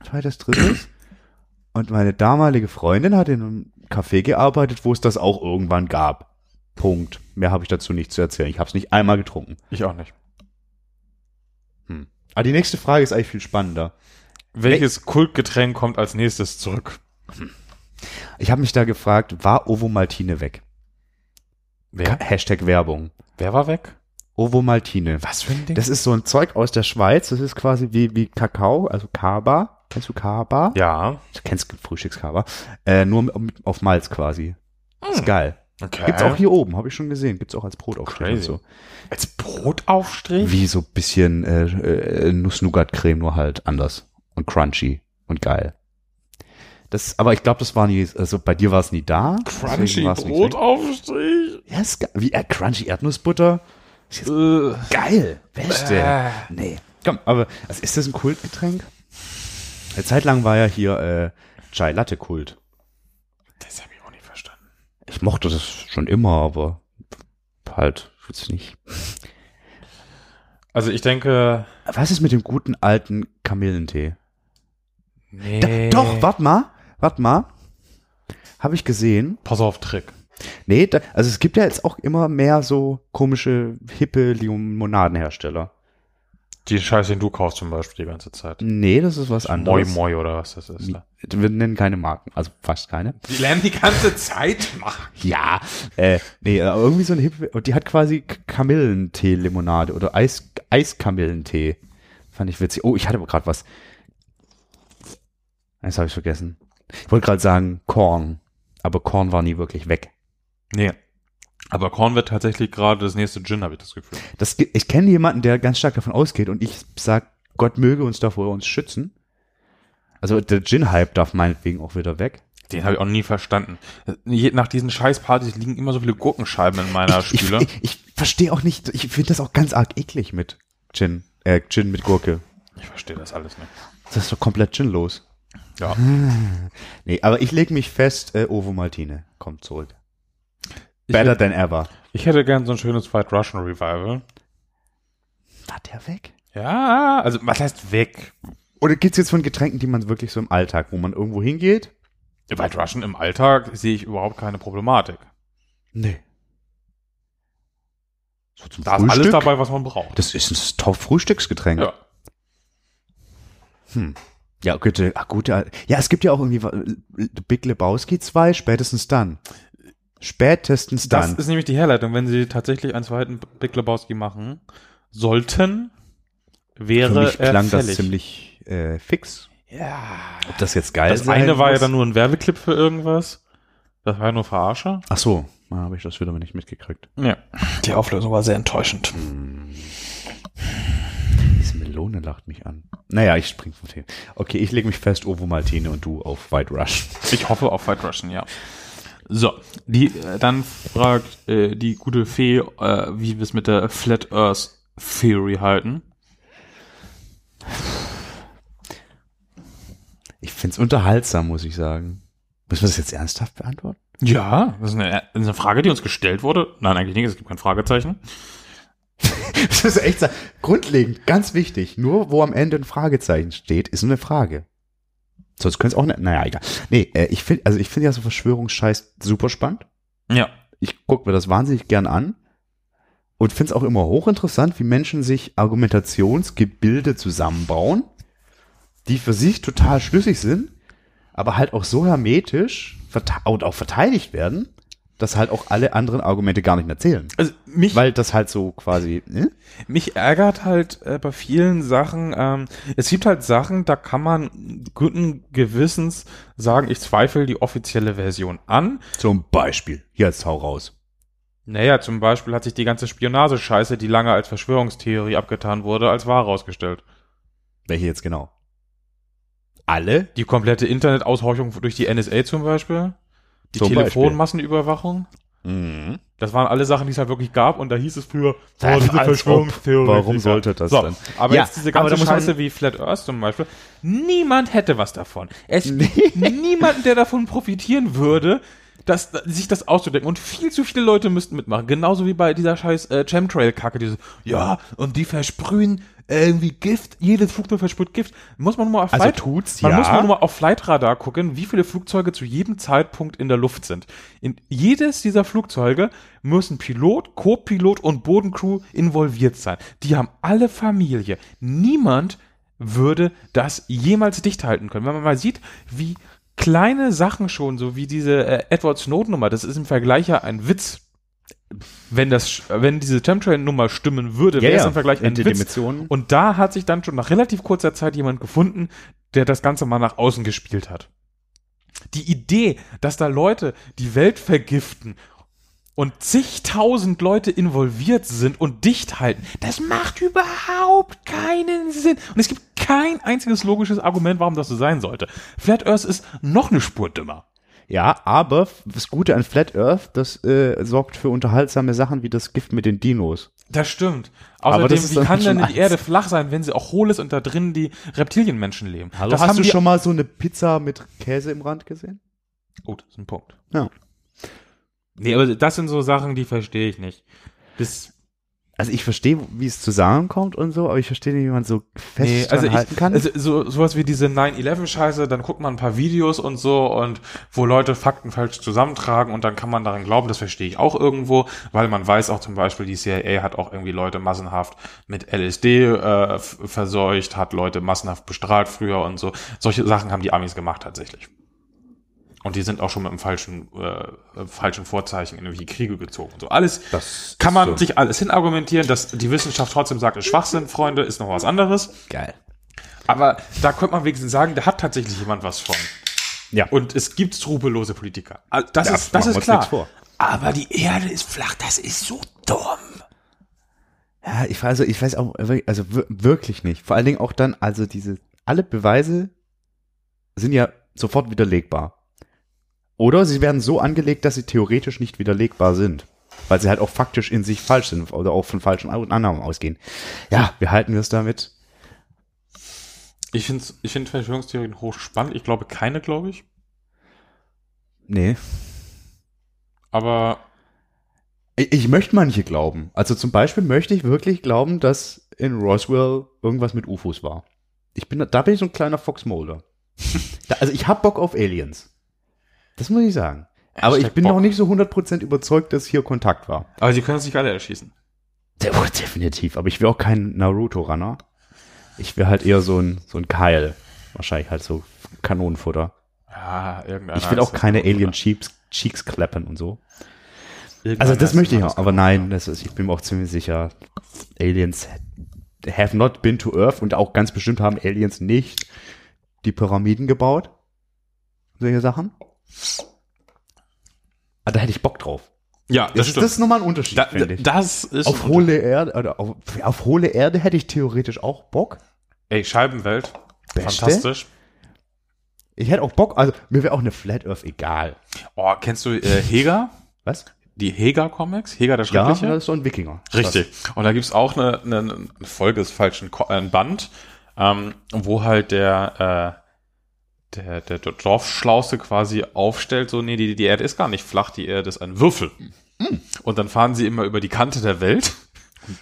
[SPEAKER 2] Zweites, drittes. Und meine damalige Freundin hat in einem Café gearbeitet, wo es das auch irgendwann gab. Punkt. Mehr habe ich dazu nicht zu erzählen. Ich habe es nicht einmal getrunken.
[SPEAKER 3] Ich auch nicht.
[SPEAKER 2] Hm. Aber die nächste Frage ist eigentlich viel spannender.
[SPEAKER 3] Welches Kultgetränk kommt als nächstes zurück?
[SPEAKER 2] Ich habe mich da gefragt, war Ovomaltine weg?
[SPEAKER 3] Wer?
[SPEAKER 2] Hashtag Werbung.
[SPEAKER 3] Wer war weg?
[SPEAKER 2] Ovomaltine.
[SPEAKER 3] Was für ein Ding?
[SPEAKER 2] Das ist so ein Zeug aus der Schweiz. Das ist quasi wie, wie Kakao, also Kaba. Kennst du Kaba?
[SPEAKER 3] ja.
[SPEAKER 2] Du kennst Frühstückskaba. Äh, nur mit, auf Malz quasi. Ist geil.
[SPEAKER 3] Okay.
[SPEAKER 2] Gibt's auch hier oben, habe ich schon gesehen. Gibt's auch als Brotaufstrich und so.
[SPEAKER 3] Als Brotaufstrich?
[SPEAKER 2] Wie so bisschen äh, äh, Nuss-Nougat-Creme, nur halt anders. Und crunchy und geil. Das, aber ich glaube, das war nie, also bei dir war es nie da.
[SPEAKER 3] Crunchy. Brotaufstrich?
[SPEAKER 2] Ja, ist ge- wie äh, crunchy Erdnussbutter.
[SPEAKER 3] Äh,
[SPEAKER 2] Geil. Beste.
[SPEAKER 3] Äh.
[SPEAKER 2] Nee. Komm, aber also ist das ein Kultgetränk? Eine Zeit lang war ja hier äh, Chai Latte Kult.
[SPEAKER 3] das habe ich auch nicht verstanden.
[SPEAKER 2] Ich mochte das schon immer, aber halt jetzt nicht.
[SPEAKER 3] Also ich denke,
[SPEAKER 2] Was ist mit dem guten alten Kamillentee?
[SPEAKER 3] nee.
[SPEAKER 2] Da, doch, warte mal, warte mal. Habe ich gesehen.
[SPEAKER 3] Pass auf, Trick.
[SPEAKER 2] Nee, da, also es gibt ja jetzt auch immer mehr so komische, hippe Limonadenhersteller.
[SPEAKER 3] Die Scheiße, den du kaufst zum Beispiel die ganze Zeit.
[SPEAKER 2] Nee, das ist was
[SPEAKER 3] Moi
[SPEAKER 2] anderes.
[SPEAKER 3] Moi oder was das ist. da.
[SPEAKER 2] Wir nennen keine Marken, also fast keine.
[SPEAKER 3] Die lernen die ganze Zeit machen.
[SPEAKER 2] Ja, äh, nee, aber irgendwie so eine hippe, und die hat quasi Kamillentee-Limonade oder Eis, Eiskamillentee. Fand ich witzig. Oh, ich hatte aber gerade was. Eins habe ich vergessen. Ich wollte gerade sagen Korn, aber Korn war nie wirklich weg.
[SPEAKER 3] Nee. Aber Korn wird tatsächlich gerade das nächste Gin, habe ich das Gefühl.
[SPEAKER 2] Das, ich kenne jemanden, der ganz stark davon ausgeht und ich sag, Gott möge uns davor uns schützen. Also der Gin-Hype darf meinetwegen auch wieder weg.
[SPEAKER 3] Den habe ich auch nie verstanden. Nach diesen Scheißpartys liegen immer so viele Gurkenscheiben in meiner
[SPEAKER 2] ich,
[SPEAKER 3] Spüle.
[SPEAKER 2] Ich, ich verstehe auch nicht, ich finde das auch ganz arg eklig mit Gin, äh, Gin mit Gurke.
[SPEAKER 3] Ich verstehe das alles nicht.
[SPEAKER 2] Das ist doch komplett ginlos.
[SPEAKER 3] Ja.
[SPEAKER 2] Nee, aber ich lege mich fest, äh, Ovo Maltine kommt zurück. Better than ever.
[SPEAKER 3] Ich hätte gern so ein schönes White Russian Revival.
[SPEAKER 2] War der weg?
[SPEAKER 3] Ja, also was heißt weg?
[SPEAKER 2] Oder geht's jetzt von Getränken, die man wirklich so im Alltag, wo man irgendwo hingeht?
[SPEAKER 3] White Russian im Alltag sehe ich überhaupt keine Problematik.
[SPEAKER 2] Nee. So zum
[SPEAKER 3] Da ist alles dabei, was man braucht.
[SPEAKER 2] Das ist ein Top-Frühstücksgetränk.
[SPEAKER 3] ja.
[SPEAKER 2] Ja, gute, ach, gute, ja, es gibt ja auch irgendwie äh, Big Lebowski 2, spätestens dann. Spätestens
[SPEAKER 3] Das
[SPEAKER 2] dann.
[SPEAKER 3] ist nämlich die Herleitung. Wenn sie tatsächlich einen zweiten Big Lebowski machen sollten, wäre
[SPEAKER 2] Für mich klang das ziemlich äh, fix.
[SPEAKER 3] Ja.
[SPEAKER 2] Ob das jetzt geil
[SPEAKER 3] Das
[SPEAKER 2] sein
[SPEAKER 3] eine war ja dann nur ein Werbeclip für irgendwas. Das war ja nur Verarsche.
[SPEAKER 2] Ach so, da habe ich das wieder mal nicht mitgekriegt.
[SPEAKER 3] Ja. Die Auflösung war sehr enttäuschend.
[SPEAKER 2] Diese Melone lacht mich an. Naja, ich spring vom Thema. Okay, ich lege mich fest, Ovo Maltine und du auf White Rush.
[SPEAKER 3] Ich hoffe auf White Russian, ja. So, die, äh, dann fragt äh, die gute Fee, äh, wie wir es mit der Flat Earth Theory halten.
[SPEAKER 2] Ich find's unterhaltsam, muss ich sagen. Müssen wir das jetzt ernsthaft beantworten?
[SPEAKER 3] Ja, das ist eine, das ist eine Frage, die uns gestellt wurde. Nein, eigentlich nicht, es gibt kein Fragezeichen.
[SPEAKER 2] Das ist echt so- grundlegend, ganz wichtig. Nur wo am Ende ein Fragezeichen steht, ist eine Frage. Sonst könnte es auch nicht. Naja, egal. Nee, äh, ich finde, also ich finde ja so Verschwörungsscheiß super spannend.
[SPEAKER 3] Ja.
[SPEAKER 2] Ich gucke mir das wahnsinnig gern an und finde es auch immer hochinteressant, wie Menschen sich Argumentationsgebilde zusammenbauen, die für sich total schlüssig sind, aber halt auch so hermetisch und auch verteidigt werden, dass halt auch alle anderen Argumente gar nicht mehr zählen.
[SPEAKER 3] Also mich,
[SPEAKER 2] Weil das halt so quasi, ne?
[SPEAKER 3] mich ärgert halt äh, bei vielen Sachen, ähm, es gibt halt Sachen, da kann man guten Gewissens sagen, ich zweifle die offizielle Version an.
[SPEAKER 2] Zum Beispiel. Jetzt hau raus.
[SPEAKER 3] Naja, zum Beispiel hat sich die ganze Spionagescheiße, die lange als Verschwörungstheorie abgetan wurde, als wahr herausgestellt.
[SPEAKER 2] Welche jetzt genau? Alle?
[SPEAKER 3] Die komplette Internetaushorchung durch die NSA zum Beispiel. Die
[SPEAKER 2] Zum
[SPEAKER 3] Telefonmassenüberwachung.
[SPEAKER 2] Mhm.
[SPEAKER 3] Das waren alle Sachen, die es halt wirklich gab und da hieß es früher, oh, diese. Verschwörungstheorie.
[SPEAKER 2] Warum sollte das
[SPEAKER 3] so,
[SPEAKER 2] denn?
[SPEAKER 3] Aber
[SPEAKER 2] Ja,
[SPEAKER 3] jetzt diese ganze Scheiße wie Flat Earth zum Beispiel, niemand hätte was davon. Es gibt niemanden, der davon profitieren würde, das, sich das auszudenken. Und viel zu viele Leute müssten mitmachen. Genauso wie bei dieser scheiß äh, Chemtrail-Kacke. Diese, ja, und die versprühen irgendwie Gift, jedes Flugzeug versprüht Gift. Muss man nur mal auf
[SPEAKER 2] Also
[SPEAKER 3] Flight,
[SPEAKER 2] tut's,
[SPEAKER 3] man
[SPEAKER 2] ja.
[SPEAKER 3] muss nur mal auf Flightradar gucken, wie viele Flugzeuge zu jedem Zeitpunkt in der Luft sind. In jedes dieser Flugzeuge müssen Pilot, Co-Pilot und Bodencrew involviert sein. Die haben alle Familie. Niemand würde das jemals dicht halten können. Wenn man mal sieht, wie kleine Sachen schon, so wie diese äh, Edward Snowden Nummer, das ist im Vergleich ja ein Witz. Wenn das, wenn diese Chemtrail Nummer stimmen würde, wäre es im Vergleich ein Witz. Und da hat sich dann schon nach relativ kurzer Zeit jemand gefunden, der das Ganze mal nach außen gespielt hat. Die Idee, dass da Leute die Welt vergiften und zigtausend Leute involviert sind und dicht halten, das macht überhaupt keinen Sinn. Und es gibt kein einziges logisches Argument, warum das so sein sollte. Flat Earth ist noch eine Spur dümmer.
[SPEAKER 2] Ja, aber das Gute an Flat Earth, das äh, sorgt für unterhaltsame Sachen wie das Gift mit den Dinos.
[SPEAKER 3] Das stimmt.
[SPEAKER 2] Aber
[SPEAKER 3] Außerdem,
[SPEAKER 2] das
[SPEAKER 3] wie kann denn die. Erde flach sein, wenn sie auch hohl ist und da drin die Reptilienmenschen leben?
[SPEAKER 2] Hallo,
[SPEAKER 3] das
[SPEAKER 2] hast du schon mal so eine Pizza mit Käse im Rand gesehen?
[SPEAKER 3] Oh, das ist ein Punkt.
[SPEAKER 2] Ja.
[SPEAKER 3] Nee, aber das sind so Sachen, die verstehe ich nicht. Das,
[SPEAKER 2] Also ich verstehe, wie es zusammenkommt und so, aber ich verstehe nicht, wie man so fest
[SPEAKER 3] nee, also
[SPEAKER 2] halten
[SPEAKER 3] ich,
[SPEAKER 2] kann.
[SPEAKER 3] also so, sowas wie diese 9-11-Scheiße, dann guckt man ein paar Videos und so und wo Leute Fakten falsch zusammentragen und dann kann man daran glauben, das verstehe ich auch irgendwo, weil man weiß auch zum Beispiel, die CIA hat auch irgendwie Leute massenhaft mit LSD äh, verseucht, hat Leute massenhaft bestrahlt früher und so. Solche Sachen haben die Amis gemacht tatsächlich. Und die sind auch schon mit einem falschen, äh, falschen Vorzeichen in irgendwelche Kriege gezogen. und So alles
[SPEAKER 2] Das
[SPEAKER 3] kann man
[SPEAKER 2] so.
[SPEAKER 3] sich alles hinargumentieren, dass die Wissenschaft trotzdem sagt, ist Schwachsinn, Freunde, ist noch was anderes.
[SPEAKER 2] Geil.
[SPEAKER 3] Aber da könnte man wenigstens sagen, da hat tatsächlich jemand was von.
[SPEAKER 2] Ja.
[SPEAKER 3] Und es gibt skrupellose Politiker. All- Das
[SPEAKER 2] Ja,
[SPEAKER 3] ist, das ist klar. Aber die Erde ist flach, das ist so dumm.
[SPEAKER 2] Ja, ich weiß, also ich weiß auch, also wir- wirklich nicht. Vor allen Dingen auch dann, also diese, alle Beweise sind ja sofort widerlegbar. Oder sie werden so angelegt, dass sie theoretisch nicht widerlegbar sind. Weil sie halt auch faktisch in sich falsch sind oder auch von falschen Annahmen ausgehen. Ja, wir halten wir es damit.
[SPEAKER 3] Ich finde ich find Verschwörungstheorien hochspannend. Ich glaube keine, glaube ich.
[SPEAKER 2] Nee.
[SPEAKER 3] Aber
[SPEAKER 2] Ich, ich möchte manche glauben. Also zum Beispiel möchte ich wirklich glauben, dass in Roswell irgendwas mit UFOs war. Ich bin, da bin ich so ein kleiner Fox Mulder. da, also ich hab Bock auf Aliens. Das muss ich sagen. Aber ich bin
[SPEAKER 3] Bock.
[SPEAKER 2] noch nicht so 100% überzeugt, dass hier Kontakt war.
[SPEAKER 3] Aber sie können uns nicht alle erschießen.
[SPEAKER 2] Der, oh, definitiv. Aber ich will auch kein Naruto-Runner. Ich will halt eher so ein, so ein Keil. Wahrscheinlich halt so Kanonenfutter.
[SPEAKER 3] Ja, irgendeiner.
[SPEAKER 2] Ich will auch keine Alien? Cheeks, Cheeks klappen und so.
[SPEAKER 3] Irgendeiner
[SPEAKER 2] Also das möchte ich auch, aber nein, das ist, ich bin mir auch ziemlich sicher, Aliens have not been to Earth und auch ganz bestimmt haben Aliens nicht die Pyramiden gebaut. Solche Sachen. Ah, da hätte ich Bock drauf.
[SPEAKER 3] Ja, das,
[SPEAKER 2] Das, ist,
[SPEAKER 3] stimmt.
[SPEAKER 2] das ist nochmal ein Unterschied,
[SPEAKER 3] da,
[SPEAKER 2] finde ich.
[SPEAKER 3] das ist
[SPEAKER 2] auf hohle Erde, oder auf, auf hohle Erde hätte ich theoretisch auch Bock.
[SPEAKER 3] Ey, Scheibenwelt.
[SPEAKER 2] Beste?
[SPEAKER 3] Fantastisch.
[SPEAKER 2] Ich hätte auch Bock, also mir wäre auch eine Flat Earth egal.
[SPEAKER 3] Oh, kennst du äh, Heger?
[SPEAKER 2] Was?
[SPEAKER 3] Die Heger-Comics? Heger der
[SPEAKER 2] Ja,
[SPEAKER 3] Schreckliche?
[SPEAKER 2] das ist so ein Wikinger.
[SPEAKER 3] Richtig. Und da gibt's auch eine, eine, eine Folge des falschen Ko- ein Band, ähm, wo halt der, äh, der, der Dorfschlauste quasi aufstellt, so, nee, die, die Erde ist gar nicht flach, die Erde ist ein Würfel. Und dann fahren sie immer über die Kante der Welt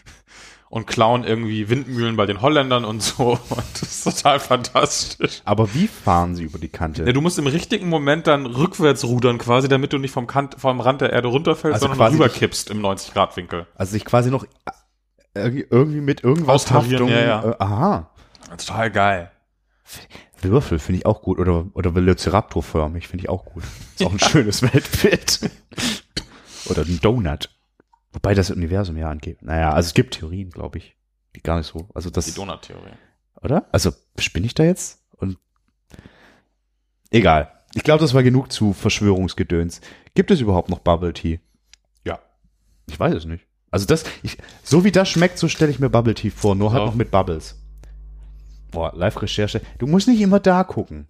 [SPEAKER 3] und klauen irgendwie Windmühlen bei den Holländern und so. Und das ist total fantastisch.
[SPEAKER 2] Aber wie fahren sie über die Kante?
[SPEAKER 3] Ja, du musst im richtigen Moment dann rückwärts rudern quasi, damit du nicht vom, Kant, vom Rand der Erde runterfällst,
[SPEAKER 2] Also
[SPEAKER 3] sondern
[SPEAKER 2] quasi
[SPEAKER 3] rüberkippst im 90-Grad-Winkel.
[SPEAKER 2] Also sich quasi noch irgendwie irgendwie mit irgendwas
[SPEAKER 3] Austarieren, ja, ja.
[SPEAKER 2] Äh, aha.
[SPEAKER 3] Total geil.
[SPEAKER 2] Würfel finde ich auch gut. Oder, oder Velociraptor-förmig finde ich auch gut. Ist auch ein schönes Weltbild. oder ein Donut. Wobei das Universum ja angeht. Naja, also es gibt Theorien, glaube ich. Die gar nicht so. Also das,
[SPEAKER 3] Die Donut-Theorie.
[SPEAKER 2] oder? Also spinne ich da jetzt? Und egal. Ich glaube, das war genug zu Verschwörungsgedöns. Gibt es überhaupt noch Bubble Tea?
[SPEAKER 3] Ja.
[SPEAKER 2] Ich weiß es nicht. Also das, ich, so wie das schmeckt, so stelle ich mir Bubble Tea vor, nur halt
[SPEAKER 3] So.
[SPEAKER 2] noch mit Bubbles. Boah, Live-Recherche. Du musst nicht immer da gucken.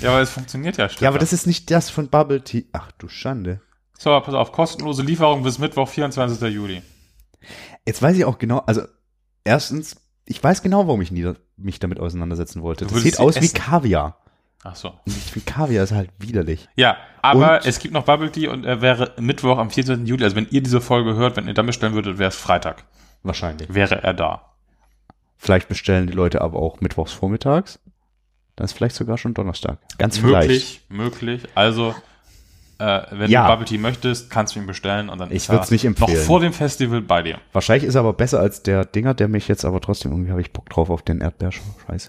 [SPEAKER 3] Ja, aber es funktioniert ja, stimmt.
[SPEAKER 2] Ja, aber das ist nicht das von Bubble Tea. Ach du Schande.
[SPEAKER 3] So, pass auf, kostenlose Lieferung bis Mittwoch, 24. Juli.
[SPEAKER 2] Jetzt weiß ich auch genau, also erstens, ich weiß genau, warum ich nie, mich damit auseinandersetzen wollte.
[SPEAKER 3] Du
[SPEAKER 2] Das sieht
[SPEAKER 3] sie
[SPEAKER 2] aus wie
[SPEAKER 3] essen.
[SPEAKER 2] Kaviar.
[SPEAKER 3] Ach so.
[SPEAKER 2] Und ich finde Kaviar ist halt widerlich.
[SPEAKER 3] Ja, aber
[SPEAKER 2] Und-
[SPEAKER 3] es gibt noch Bubble Tea und er wäre Mittwoch am 24. Juli. Also wenn ihr diese Folge hört, wenn ihr dann bestellen würdet, wäre es Freitag.
[SPEAKER 2] Wahrscheinlich.
[SPEAKER 3] wäre er da.
[SPEAKER 2] Vielleicht bestellen die Leute aber auch mittwochs vormittags. Dann ist vielleicht sogar schon Donnerstag. Ganz vielleicht.
[SPEAKER 3] Möglich, möglich. Also, äh, wenn
[SPEAKER 2] Ja.
[SPEAKER 3] du Bubble Tea möchtest, kannst du ihn bestellen und dann
[SPEAKER 2] Ich
[SPEAKER 3] ist er
[SPEAKER 2] nicht empfehlen.
[SPEAKER 3] noch vor dem Festival bei dir.
[SPEAKER 2] Wahrscheinlich ist er aber besser als der Dinger, der mich jetzt aber trotzdem irgendwie habe ich Bock drauf auf den Erdbeerscheiß.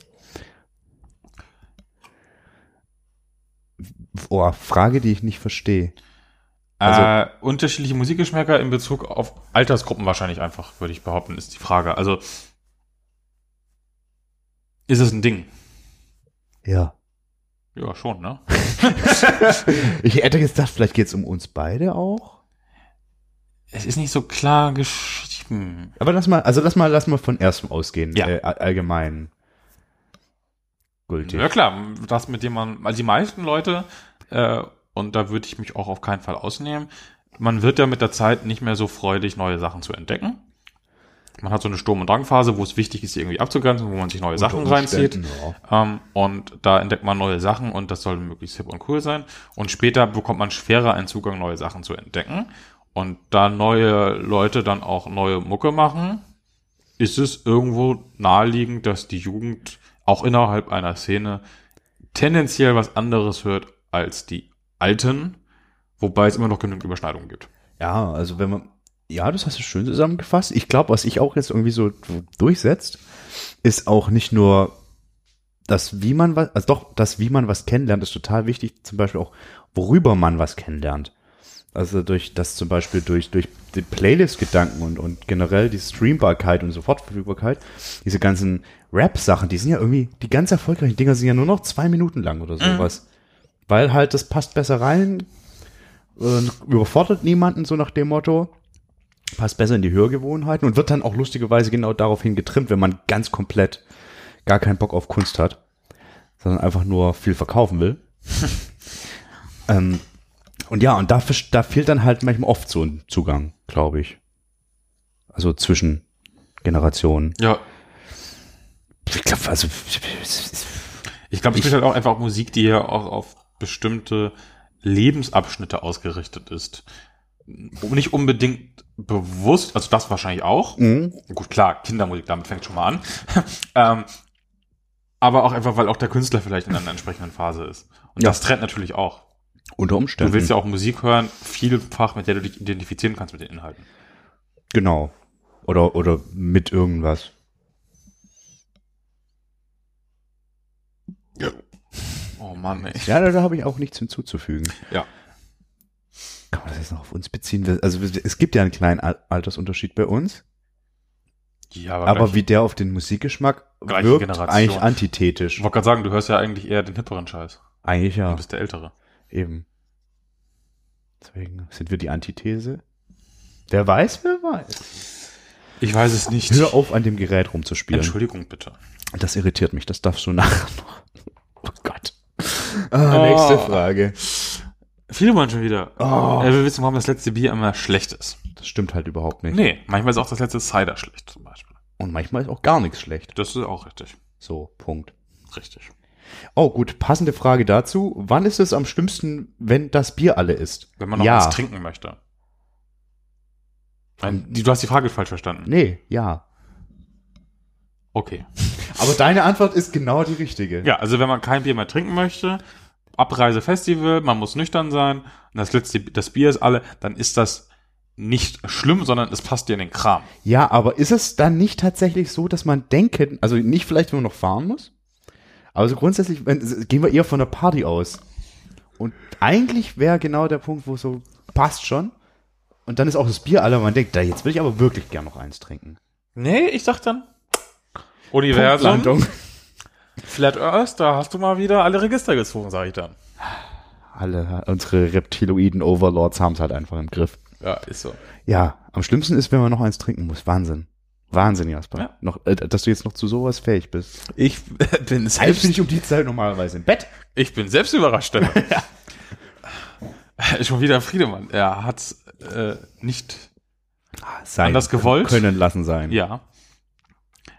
[SPEAKER 2] Oh, Frage, die ich nicht verstehe. Also-
[SPEAKER 3] äh, unterschiedliche Musikgeschmäcker in Bezug auf Altersgruppen wahrscheinlich einfach, würde ich behaupten, ist die Frage. Also, ist es ein Ding?
[SPEAKER 2] Ja.
[SPEAKER 3] Ja, schon, ne?
[SPEAKER 2] Ich hätte gedacht, vielleicht geht's um uns beide auch.
[SPEAKER 3] Es ist nicht so klar geschrieben.
[SPEAKER 2] Aber lass mal, also lass mal, lass mal von erstem ausgehen.
[SPEAKER 3] Ja.
[SPEAKER 2] Äh, all- allgemein. Gültig.
[SPEAKER 3] Ja klar, das mit dem man, also die meisten Leute, äh, und da würde ich mich auch auf keinen Fall ausnehmen, man wird ja mit der Zeit nicht mehr so freudig, neue Sachen zu entdecken. Man hat so eine Sturm- und Drangphase, wo es wichtig ist, irgendwie abzugrenzen, wo man sich neue Sachen reinzieht.
[SPEAKER 2] Ja.
[SPEAKER 3] Ähm, und da entdeckt man neue Sachen und das soll möglichst hip und cool sein. Und später bekommt man schwerer einen Zugang, neue Sachen zu entdecken. Und da neue Leute dann auch neue Mucke machen, ist es irgendwo naheliegend, dass die Jugend auch innerhalb einer Szene tendenziell was anderes hört als die Alten, wobei es immer noch genügend Überschneidungen gibt.
[SPEAKER 2] Ja, also wenn man, ja, das hast du schön zusammengefasst. Ich glaube, was sich auch jetzt irgendwie so durchsetzt, ist auch nicht nur das, wie man was, also doch, das, wie man was kennenlernt, ist total wichtig. Zum Beispiel auch, worüber man was kennenlernt. Also durch das zum Beispiel durch, durch die Playlist-Gedanken und, und generell die Streambarkeit und Sofortverfügbarkeit, diese ganzen Rap-Sachen, die sind ja irgendwie, die ganz erfolgreichen Dinger sind ja nur noch zwei Minuten lang oder sowas. Weil halt, das passt besser rein, äh, überfordert niemanden, so nach dem Motto. Passt besser in die Hörgewohnheiten und wird dann auch lustigerweise genau daraufhin getrimmt, wenn man ganz komplett gar keinen Bock auf Kunst hat, sondern einfach nur viel verkaufen will. ähm, und ja, und da, da fehlt dann halt manchmal oft so ein Zugang, glaube ich. Also zwischen Generationen.
[SPEAKER 3] Ja,
[SPEAKER 2] Ich glaube, also
[SPEAKER 3] Ich glaube, es spielt halt auch einfach Musik, die ja auch auf bestimmte Lebensabschnitte ausgerichtet ist. Nicht unbedingt bewusst, also das wahrscheinlich auch.
[SPEAKER 2] Mhm.
[SPEAKER 3] Gut, klar, Kindermusik, damit fängt schon mal an. ähm, aber auch einfach, weil auch der Künstler vielleicht in einer entsprechenden Phase ist. Und
[SPEAKER 2] Ja.
[SPEAKER 3] das trennt natürlich auch.
[SPEAKER 2] unter Umständen.
[SPEAKER 3] Du willst ja auch Musik hören, vielfach, mit der du dich identifizieren kannst mit den Inhalten.
[SPEAKER 2] Genau. Oder, oder mit irgendwas.
[SPEAKER 3] Oh Mann, ey.
[SPEAKER 2] Ja, da, da habe ich auch nichts hinzuzufügen.
[SPEAKER 3] Ja.
[SPEAKER 2] Kann man das jetzt noch auf uns beziehen? Also es gibt ja einen kleinen Al- Altersunterschied bei uns,
[SPEAKER 3] Ja,
[SPEAKER 2] aber
[SPEAKER 3] gleich-
[SPEAKER 2] wie der auf den Musikgeschmack wirkt,
[SPEAKER 3] Generation.
[SPEAKER 2] eigentlich antithetisch.
[SPEAKER 3] Ich wollte gerade sagen, du hörst ja eigentlich eher den hipperen Scheiß.
[SPEAKER 2] Eigentlich ja,
[SPEAKER 3] Du bist der Ältere.
[SPEAKER 2] eben. Deswegen sind wir die Antithese. Wer weiß, wer weiß.
[SPEAKER 3] Ich weiß es nicht.
[SPEAKER 2] Hör auf, an dem Gerät rumzuspielen.
[SPEAKER 3] Entschuldigung bitte.
[SPEAKER 2] Das irritiert mich, das darfst du nachher noch. Oh Gott. Ah, nächste
[SPEAKER 3] Oh.
[SPEAKER 2] Frage.
[SPEAKER 3] Viele wollen schon wieder.
[SPEAKER 2] Oh.
[SPEAKER 3] Er will wissen, warum das letzte Bier immer schlecht ist.
[SPEAKER 2] Das stimmt halt überhaupt nicht.
[SPEAKER 3] Nee, manchmal ist auch das letzte Cider schlecht zum Beispiel.
[SPEAKER 2] Und manchmal ist auch gar nichts schlecht.
[SPEAKER 3] Das ist auch richtig.
[SPEAKER 2] So, Punkt.
[SPEAKER 3] Richtig.
[SPEAKER 2] Oh, gut, passende Frage dazu. Wann ist es am schlimmsten, wenn das Bier alle ist?
[SPEAKER 3] Wenn man noch
[SPEAKER 2] ja.
[SPEAKER 3] was trinken möchte. Nein, du hast die Frage falsch verstanden.
[SPEAKER 2] Nee, ja.
[SPEAKER 3] Okay.
[SPEAKER 2] Aber deine Antwort ist genau die richtige.
[SPEAKER 3] Ja, also wenn man kein Bier mehr trinken möchte, Abreisefestival, man muss nüchtern sein und das letzte, das Bier ist alle, dann ist das nicht schlimm, sondern es passt dir in den Kram.
[SPEAKER 2] Ja, aber ist es dann nicht tatsächlich so, dass man denken, also nicht vielleicht, wenn man noch fahren muss, aber so grundsätzlich wenn, gehen wir eher von der Party aus. Und eigentlich wäre genau der Punkt, wo so passt schon. Und dann ist auch das Bier alle, und man denkt, da jetzt will ich aber wirklich gern noch eins trinken.
[SPEAKER 3] Nee, ich sag dann. Universum. Flat Earth, da hast du mal wieder alle Register gezogen, sag ich dann.
[SPEAKER 2] Alle, unsere reptiloiden Overlords haben es halt einfach im Griff.
[SPEAKER 3] Ja, ist so.
[SPEAKER 2] Ja, am schlimmsten ist, wenn man noch eins trinken muss. Wahnsinn. Wahnsinn, Jasper.
[SPEAKER 3] Ja.
[SPEAKER 2] Noch, äh, dass du jetzt noch zu sowas fähig bist.
[SPEAKER 3] Ich bin
[SPEAKER 2] Eigentlich
[SPEAKER 3] selbst,
[SPEAKER 2] bin ich um die Zeit normalerweise im Bett.
[SPEAKER 3] ich bin selbst überrascht. Stefan. Schon wieder Friedemann. Er hat äh, nicht
[SPEAKER 2] Sein
[SPEAKER 3] Anders gewollt?
[SPEAKER 2] Können lassen sein.
[SPEAKER 3] Ja.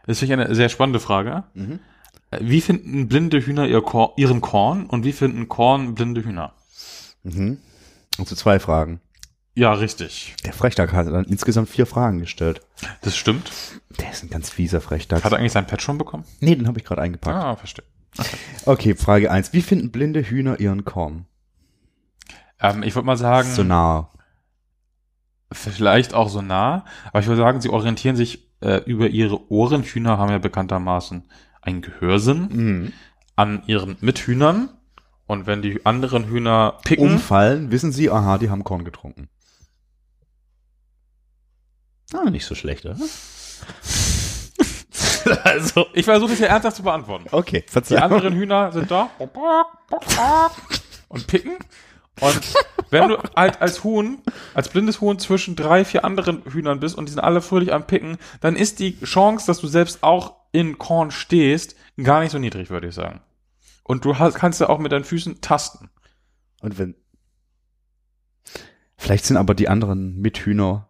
[SPEAKER 3] Das finde ich eine sehr spannende Frage.
[SPEAKER 2] Mhm.
[SPEAKER 3] Wie finden blinde Hühner ihr Kor ihren Korn und wie finden Korn blinde Hühner?
[SPEAKER 2] Mhm. Und zu zwei Fragen.
[SPEAKER 3] Ja, richtig.
[SPEAKER 2] Der Frechdachs hat dann insgesamt vier Fragen gestellt.
[SPEAKER 3] Das stimmt.
[SPEAKER 2] Der ist ein ganz fieser Frechdachs.
[SPEAKER 3] Hat er eigentlich sein Pet schon bekommen?
[SPEAKER 2] Nee, den habe ich gerade eingepackt.
[SPEAKER 3] Ah, verstehe.
[SPEAKER 2] Okay, Frage eins: Wie finden blinde Hühner ihren Korn?
[SPEAKER 3] Ähm, ich würde mal sagen,
[SPEAKER 2] So nah.
[SPEAKER 3] vielleicht auch so nah, aber ich würde sagen, sie orientieren sich äh, über ihre Ohren. Hühner haben ja bekanntermaßen einen Gehörsinn
[SPEAKER 2] Mhm.
[SPEAKER 3] an ihren Mithühnern. Und wenn die anderen Hühner picken,
[SPEAKER 2] Umfallen, wissen sie, aha, die haben Korn getrunken. Ah, nicht so schlecht, oder? also,
[SPEAKER 3] ich versuche das ja ernsthaft zu beantworten.
[SPEAKER 2] okay,
[SPEAKER 3] Die
[SPEAKER 2] Verzeihung.
[SPEAKER 3] anderen Hühner sind da und picken. Und wenn du halt als Huhn, als blindes Huhn zwischen drei, vier anderen Hühnern bist und die sind alle fröhlich am Picken, dann ist die Chance, dass du selbst auch in Korn stehst, gar nicht so niedrig, würde ich sagen. Und du hast, kannst ja auch mit deinen Füßen tasten.
[SPEAKER 2] Und wenn. Vielleicht sind aber die anderen Mithühner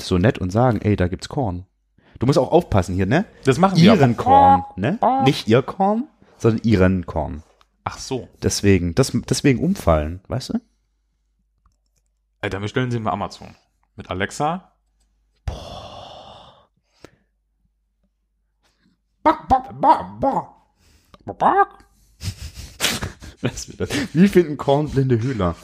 [SPEAKER 2] so nett und sagen, ey, da gibt's Korn. Du musst auch aufpassen hier, ne?
[SPEAKER 3] Das machen wir.
[SPEAKER 2] Ihren. Korn, ne? Nicht ihr Korn, sondern ihren Korn.
[SPEAKER 3] Ach so.
[SPEAKER 2] Deswegen, das, deswegen umfallen, weißt du?
[SPEAKER 3] Alter, wir stellen sie mal Amazon. Mit Alexa.
[SPEAKER 2] Wie finden Korn blinde Hühner?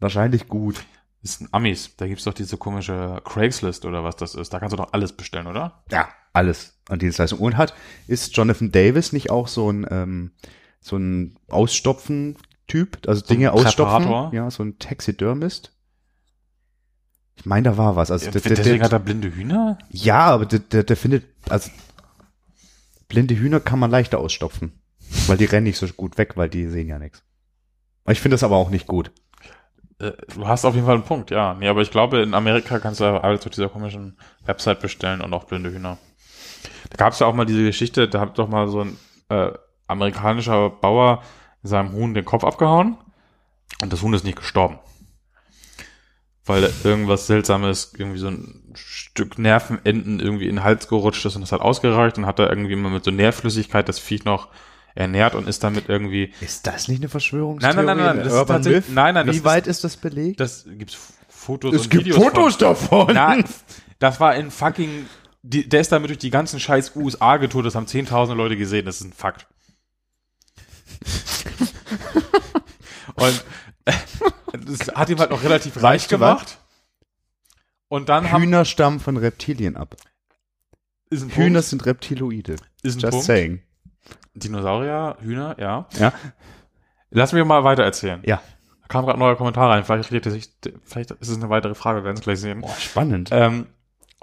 [SPEAKER 2] Wahrscheinlich gut.
[SPEAKER 3] Das sind Amis. Da gibt's doch diese komische Craigslist oder was das ist. Da kannst du doch alles bestellen, oder?
[SPEAKER 2] Ja, alles an Dienstleistung. Und hat, ist Jonathan Davis nicht auch so ein, ähm, so ein Ausstopfen-Typ? Also
[SPEAKER 3] So
[SPEAKER 2] Dinge ausstopfen? Ja, so ein Taxidermist? Ich meine, da war was. Also der, der,
[SPEAKER 3] Deswegen
[SPEAKER 2] der,
[SPEAKER 3] hat er blinde Hühner?
[SPEAKER 2] ja, aber der, der, der findet, also blinde Hühner kann man leichter ausstopfen. Weil die rennen nicht so gut weg, weil die sehen ja nichts. Ich finde das aber auch nicht gut.
[SPEAKER 3] Äh, Du hast auf jeden Fall einen Punkt, ja. Nee, aber ich glaube, in Amerika kannst du alles auf dieser komischen Website bestellen und auch blinde Hühner. Da gab es ja auch mal diese Geschichte, da hat doch mal so ein äh, amerikanischer Bauer seinem Huhn den Kopf abgehauen und das Huhn ist nicht gestorben. Weil da irgendwas Seltsames, irgendwie so ein Stück Nervenenden irgendwie in den Hals gerutscht ist und das hat ausgereicht und hat da irgendwie immer mit so Nährflüssigkeit das Viech noch ernährt und ist damit irgendwie
[SPEAKER 2] Ist das nicht eine Verschwörungstheorie?
[SPEAKER 3] Nein, nein, nein, nein, das ist tatsächlich- nein, nein, das
[SPEAKER 2] Wie
[SPEAKER 3] ist-
[SPEAKER 2] weit ist das belegt?
[SPEAKER 3] Das gibt's Fotos
[SPEAKER 2] es
[SPEAKER 3] und
[SPEAKER 2] gibt
[SPEAKER 3] Videos
[SPEAKER 2] Fotos
[SPEAKER 3] von.
[SPEAKER 2] davon.
[SPEAKER 3] Nein, das war in fucking, die, der ist damit durch die ganzen scheiß USA getourt, das haben zehntausende Leute gesehen, das ist ein Fakt. und das hat ihm halt noch relativ reich gemacht. Und dann haben,
[SPEAKER 2] Hühner stammen von Reptilien ab. Hühner
[SPEAKER 3] Punkt,
[SPEAKER 2] sind Reptiloide.
[SPEAKER 3] ist ein
[SPEAKER 2] Just
[SPEAKER 3] Punkt.
[SPEAKER 2] saying.
[SPEAKER 3] Dinosaurier, Hühner, ja.
[SPEAKER 2] Ja.
[SPEAKER 3] Lass mich mal weiter erzählen.
[SPEAKER 2] Ja.
[SPEAKER 3] Da kam gerade ein neuer Kommentar rein, vielleicht, redet sich, vielleicht ist es eine weitere Frage, wir werden es gleich sehen.
[SPEAKER 2] Boah, spannend.
[SPEAKER 3] Ähm,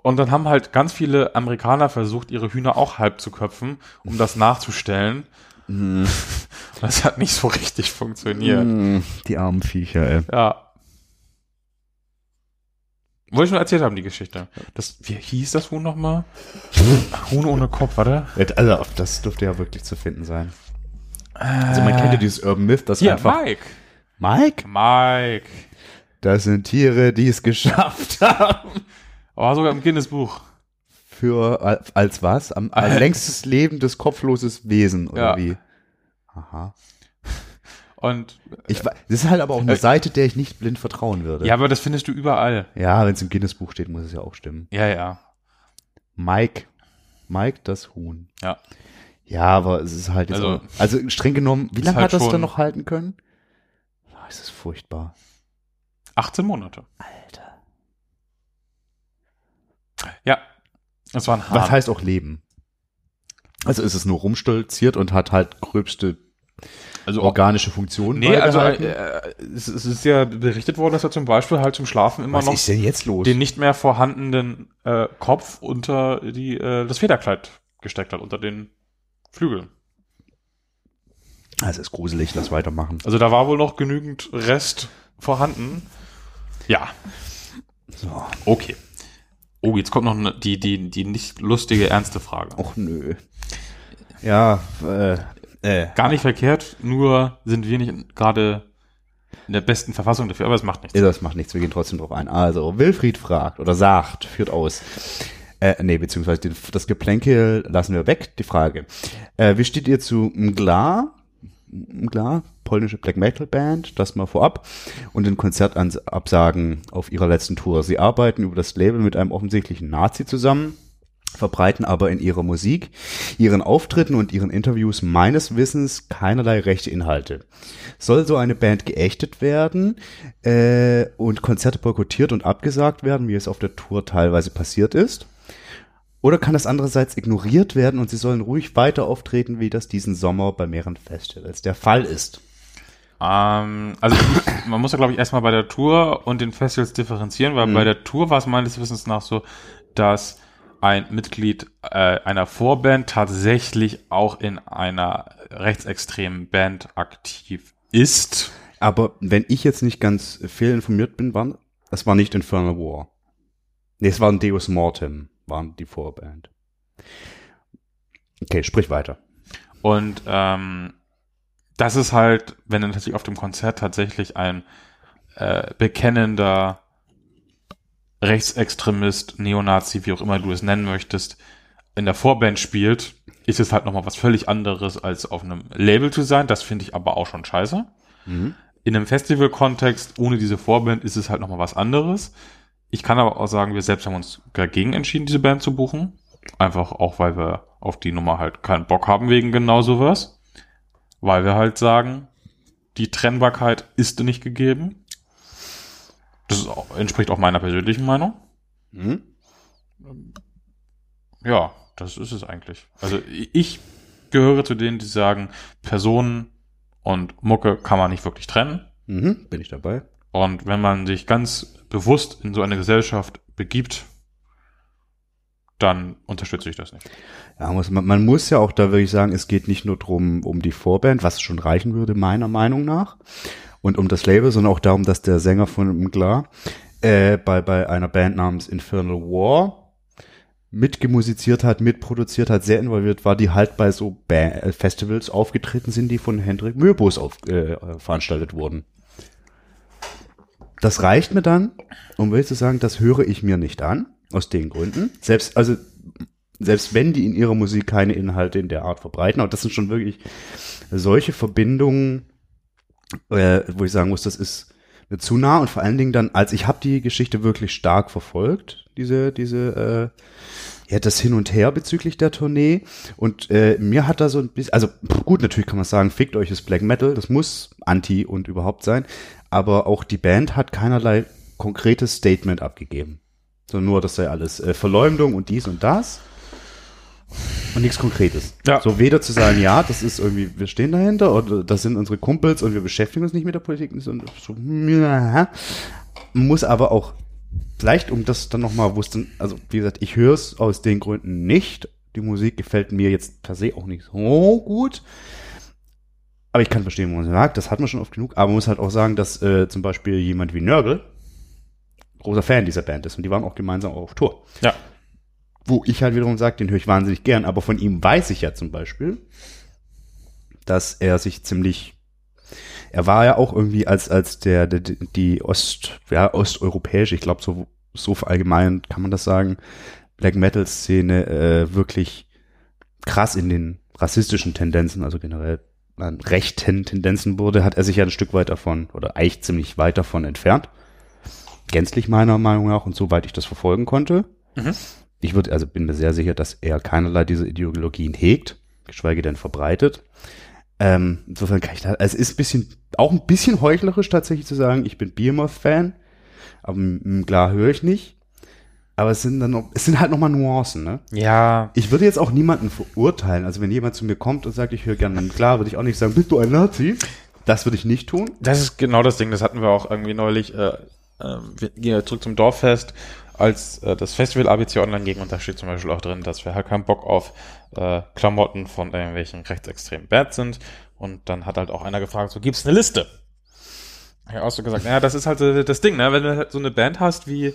[SPEAKER 3] und dann haben halt ganz viele Amerikaner versucht, ihre Hühner auch halb zu köpfen, um das nachzustellen.
[SPEAKER 2] Mhm.
[SPEAKER 3] Das hat nicht so richtig funktioniert.
[SPEAKER 2] Mm, Die armen Viecher, ey.
[SPEAKER 3] Ja. Wollte ich nur erzählt haben, die Geschichte. Das, wie hieß das Huhn nochmal? Huhn ohne Kopf, warte.
[SPEAKER 2] Also, das dürfte ja wirklich zu finden sein. Also, man kennt ja dieses Urban Myth, das
[SPEAKER 3] Hier,
[SPEAKER 2] einfach.
[SPEAKER 3] Mike.
[SPEAKER 2] Mike?
[SPEAKER 3] Mike.
[SPEAKER 2] Das sind Tiere, die es geschafft haben.
[SPEAKER 3] Oh, sogar im Guinness-Buch.
[SPEAKER 2] Für, al- als was? Am, als längstes lebendes, kopfloses Wesen, oder
[SPEAKER 3] Ja.
[SPEAKER 2] wie? Aha.
[SPEAKER 3] Und,
[SPEAKER 2] Ich, das ist halt aber auch eine
[SPEAKER 3] Äh,
[SPEAKER 2] Seite, der ich nicht blind vertrauen würde.
[SPEAKER 3] ja, aber das findest du überall.
[SPEAKER 2] Ja, wenn es im Guinness-Buch steht, muss es ja auch stimmen.
[SPEAKER 3] Ja, ja.
[SPEAKER 2] Mike. Mike das Huhn.
[SPEAKER 3] Ja.
[SPEAKER 2] Ja, aber es ist halt jetzt
[SPEAKER 3] Also-
[SPEAKER 2] auch, also streng genommen, wie lange
[SPEAKER 3] halt
[SPEAKER 2] hat das dann noch halten können? Ah, es ist furchtbar.
[SPEAKER 3] 18 Monate.
[SPEAKER 2] Alter.
[SPEAKER 3] Ja. Das war ein Hahn.
[SPEAKER 2] Was heißt auch Leben? Also ist es nur rumstolziert und hat halt gröbste
[SPEAKER 3] also
[SPEAKER 2] organische Funktionen
[SPEAKER 3] Nee, also
[SPEAKER 2] beibehalten?
[SPEAKER 3] äh, es, es ist ja berichtet worden, dass er zum Beispiel halt zum Schlafen immer
[SPEAKER 2] Was
[SPEAKER 3] noch
[SPEAKER 2] ist denn jetzt los?
[SPEAKER 3] den nicht mehr vorhandenen äh, Kopf unter die äh, das Federkleid gesteckt hat, unter den Flügeln.
[SPEAKER 2] Also ist gruselig, lass weitermachen.
[SPEAKER 3] Also da war wohl noch genügend Rest vorhanden. Ja,
[SPEAKER 2] So.
[SPEAKER 3] okay. Oh, jetzt kommt noch die, die, die nicht lustige, ernste Frage.
[SPEAKER 2] Och nö. Ja, äh, äh.
[SPEAKER 3] Gar nicht verkehrt, nur sind wir nicht gerade in der besten Verfassung dafür, aber es macht nichts.
[SPEAKER 2] Das macht nichts, wir gehen trotzdem drauf ein. Also, Wilfried fragt oder sagt, führt aus. Äh, nee, beziehungsweise den, das Geplänkel lassen wir weg, die Frage. Äh, wie steht ihr zu Mgla, klar, polnische Black Metal Band, das mal vorab, und den Konzertabsagen auf ihrer letzten Tour. Sie arbeiten über das Label mit einem offensichtlichen Nazi zusammen, verbreiten aber in ihrer Musik, ihren Auftritten und ihren Interviews meines Wissens keinerlei rechte Inhalte. Soll so eine Band geächtet werden äh, und Konzerte boykottiert und abgesagt werden, wie es auf der Tour teilweise passiert ist? Oder kann das andererseits ignoriert werden und sie sollen ruhig weiter auftreten, wie das diesen Sommer bei mehreren Festivals der Fall ist?
[SPEAKER 3] Ähm, also ich, man muss ja, glaube ich, erstmal bei der Tour und den Festivals differenzieren, weil
[SPEAKER 2] Mhm.
[SPEAKER 3] bei der Tour war es meines Wissens nach so, dass ein Mitglied äh, einer Vorband tatsächlich auch in einer rechtsextremen Band aktiv ist.
[SPEAKER 2] Aber wenn ich jetzt nicht ganz fehlinformiert bin, waren, das war nicht Infernal War. Nee, es war ein Deus Mortem, waren die Vorband. Okay, sprich weiter.
[SPEAKER 3] Und ähm, das ist halt, wenn dann tatsächlich auf dem Konzert tatsächlich ein äh, bekennender Rechtsextremist, Neonazi, wie auch immer du es nennen möchtest, in der Vorband spielt, ist es halt nochmal was völlig anderes, als auf einem Label zu sein. Das finde ich aber auch schon scheiße.
[SPEAKER 2] Mhm.
[SPEAKER 3] In einem Festival-Kontext, ohne diese Vorband, ist es halt nochmal was anderes. Ich kann aber auch sagen, wir selbst haben uns dagegen entschieden, diese Band zu buchen. Einfach auch, weil wir auf die Nummer halt keinen Bock haben wegen genau sowas. Weil wir halt sagen, die Trennbarkeit ist nicht gegeben. Das auch, entspricht auch meiner persönlichen Meinung.
[SPEAKER 2] Mhm.
[SPEAKER 3] Ja, das ist es eigentlich. Also ich gehöre zu denen, die sagen, Personen und Mucke kann man nicht wirklich trennen.
[SPEAKER 2] Mhm. Bin ich dabei?
[SPEAKER 3] Und wenn man sich ganz bewusst in so eine Gesellschaft begibt, dann unterstütze ich das nicht.
[SPEAKER 2] Ja, muss, man, man muss ja auch da wirklich sagen, es geht nicht nur drum um die Vorband, was schon reichen würde, meiner Meinung nach, und um das Label, sondern auch darum, dass der Sänger von Mgla äh, bei, bei einer Band namens Infernal War mitgemusiziert hat, mitproduziert hat, sehr involviert war, die halt bei so ba äh, Festivals aufgetreten sind, die von Hendrik Möbus auf, äh, veranstaltet wurden. Das reicht mir dann, um wirklich zu sagen, das höre ich mir nicht an, aus den Gründen. Selbst, also, selbst wenn die in ihrer Musik keine Inhalte in der Art verbreiten, aber das sind schon wirklich solche Verbindungen, äh, wo ich sagen muss, das ist mir zu nah und vor allen Dingen dann, als ich habe die Geschichte wirklich stark verfolgt, diese, diese, äh, ja, das Hin und Her bezüglich der Tournee und äh, mir hat da so ein bisschen, also gut, natürlich kann man sagen, fickt euch das Black Metal, das muss anti und überhaupt sein, aber auch die Band hat keinerlei konkretes Statement abgegeben. So nur, das sei alles äh, Verleumdung und dies und das und nichts Konkretes.
[SPEAKER 3] Ja.
[SPEAKER 2] So weder zu sagen, ja, das ist irgendwie, wir stehen dahinter oder das sind unsere Kumpels und wir beschäftigen uns nicht mit der Politik. So, so, ja. Man muss aber auch, vielleicht um das dann nochmal wussten, also wie gesagt, ich höre es aus den Gründen nicht. Die Musik gefällt mir jetzt per se auch nicht so gut. Aber ich kann verstehen, wo man sagt, das hat man schon oft genug. Aber man muss halt auch sagen, dass äh, zum Beispiel jemand wie Nörgel großer Fan dieser Band ist und die waren auch gemeinsam auf Tour.
[SPEAKER 3] Ja.
[SPEAKER 2] Wo ich halt wiederum sage, den höre ich wahnsinnig gern, aber von ihm weiß ich ja zum Beispiel, dass er sich ziemlich, er war ja auch irgendwie als, als der, der die Ost, ja, osteuropäische, ich glaube so, so allgemein kann man das sagen, Black Metal Szene äh, wirklich krass in den rassistischen Tendenzen, also generell an rechten Tendenzen wurde, hat er sich ja ein Stück weit davon, oder eigentlich ziemlich weit davon entfernt. Gänzlich meiner Meinung nach und soweit ich das verfolgen konnte.
[SPEAKER 3] Mhm.
[SPEAKER 2] Ich würde, also bin mir sehr sicher, dass er keinerlei diese Ideologien hegt, geschweige denn verbreitet. Ähm, insofern kann ich da, also es ist ein bisschen, auch ein bisschen heuchlerisch tatsächlich zu sagen, ich bin Behemoth-Fan, aber klar höre ich nicht. Aber es sind dann noch, es sind halt nochmal Nuancen, ne?
[SPEAKER 3] Ja.
[SPEAKER 2] Ich würde jetzt auch niemanden verurteilen. Also wenn jemand zu mir kommt und sagt, ich höre gerne, klar, würde ich auch nicht sagen, bist du ein Nazi? Das würde ich nicht tun.
[SPEAKER 3] Das ist genau das Ding, das hatten wir auch irgendwie neulich, äh, wir gehen ja zurück zum Dorffest, als äh, das Festival ABC online ging und da steht zum Beispiel auch drin, dass wir halt keinen Bock auf äh, Klamotten von irgendwelchen rechtsextremen Bands sind und dann hat halt auch einer gefragt, so gibt's eine Liste? Ich habe auch so gesagt, naja, das ist halt das Ding, ne? wenn du halt so eine Band hast wie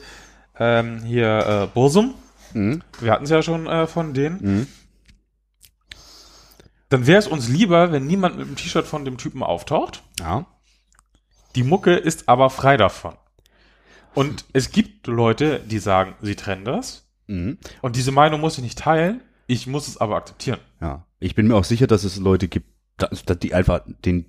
[SPEAKER 3] ähm, hier äh, Bursum,
[SPEAKER 2] Mhm.
[SPEAKER 3] wir hatten es ja schon äh, von denen,
[SPEAKER 2] Mhm.
[SPEAKER 3] dann wäre es uns lieber, wenn niemand mit dem T-Shirt von dem Typen auftaucht.
[SPEAKER 2] Ja.
[SPEAKER 3] Die Mucke ist aber frei davon. Und es gibt Leute, die sagen, sie trennen das.
[SPEAKER 2] Mhm.
[SPEAKER 3] Und diese Meinung muss ich nicht teilen. Ich muss es aber akzeptieren.
[SPEAKER 2] Ja. Ich bin mir auch sicher, dass es Leute gibt, dass, dass die einfach den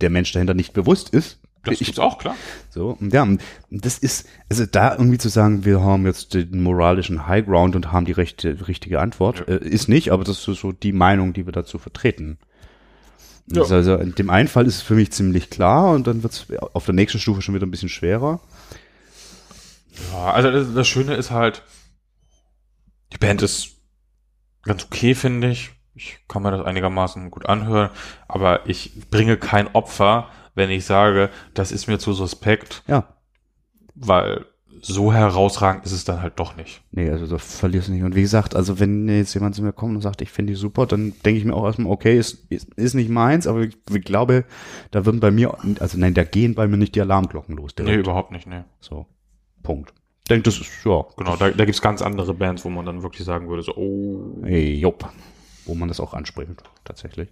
[SPEAKER 2] der Mensch dahinter nicht bewusst ist.
[SPEAKER 3] Das gibt's auch, klar.
[SPEAKER 2] So, ja, das ist, also da irgendwie zu sagen, wir haben jetzt den moralischen High Ground und haben die rechte, richtige Antwort,
[SPEAKER 3] Ja.
[SPEAKER 2] äh, ist nicht, aber das ist so die Meinung, die wir dazu vertreten.
[SPEAKER 3] Ja.
[SPEAKER 2] Ist Also in dem einen Fall ist es für mich ziemlich klar und dann wird es auf der nächsten Stufe schon wieder ein bisschen schwerer.
[SPEAKER 3] Ja, also das, das Schöne ist halt, die Band ist ganz okay, finde ich. Ich kann mir das einigermaßen gut anhören, aber ich bringe kein Opfer, wenn ich sage, das ist mir zu suspekt,
[SPEAKER 2] Ja.
[SPEAKER 3] weil so herausragend ist es dann halt doch nicht.
[SPEAKER 2] Nee, also da verlierst du nicht. Und wie gesagt, also wenn jetzt jemand zu mir kommt und sagt, ich finde die super, dann denke ich mir auch erstmal, okay, ist, ist, ist nicht meins, aber ich, ich glaube, da würden bei mir, also nein, da gehen bei mir nicht die Alarmglocken los.
[SPEAKER 3] Nee,
[SPEAKER 2] direkt.
[SPEAKER 3] überhaupt nicht, nee.
[SPEAKER 2] So, Punkt. Ich denke, das ist, ja,
[SPEAKER 3] Genau, da, da gibt's ganz andere Bands, wo man dann wirklich sagen würde, so, oh,
[SPEAKER 2] Hey, jupp. Wo man das auch anspricht, tatsächlich.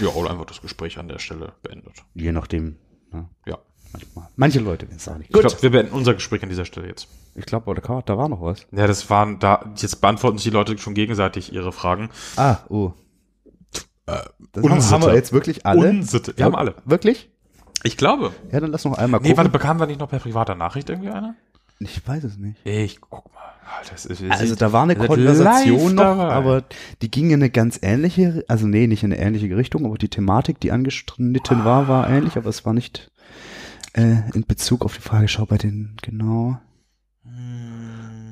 [SPEAKER 3] ja, oder einfach das Gespräch an der Stelle beendet.
[SPEAKER 2] Je nachdem, ne,
[SPEAKER 3] Ja.
[SPEAKER 2] manchmal. Manche Leute wissen es auch nicht.
[SPEAKER 3] Ich glaube, wir beenden unser Gespräch an dieser Stelle jetzt.
[SPEAKER 2] Ich glaube, da, da war noch was.
[SPEAKER 3] Ja, das waren da, jetzt beantworten sich die Leute schon gegenseitig ihre Fragen.
[SPEAKER 2] Ah, oh. das haben,
[SPEAKER 3] Unsitte.
[SPEAKER 2] haben wir jetzt wirklich alle?
[SPEAKER 3] Unsitte. Wir haben alle.
[SPEAKER 2] Wirklich?
[SPEAKER 3] Ich glaube.
[SPEAKER 2] Ja, dann lass noch einmal
[SPEAKER 3] Nee,
[SPEAKER 2] gucken.
[SPEAKER 3] warte, bekamen wir nicht noch per privater Nachricht irgendwie eine?
[SPEAKER 2] Ich weiß es nicht.
[SPEAKER 3] Ich guck mal. Ah, Das ist,
[SPEAKER 2] Also da war eine Konversation noch, aber die ging in eine ganz ähnliche, also nee, nicht in eine ähnliche Richtung, aber die Thematik, die angeschnitten war, war ähnlich, aber es war nicht äh, in Bezug auf die Frage, schau bei den, genau.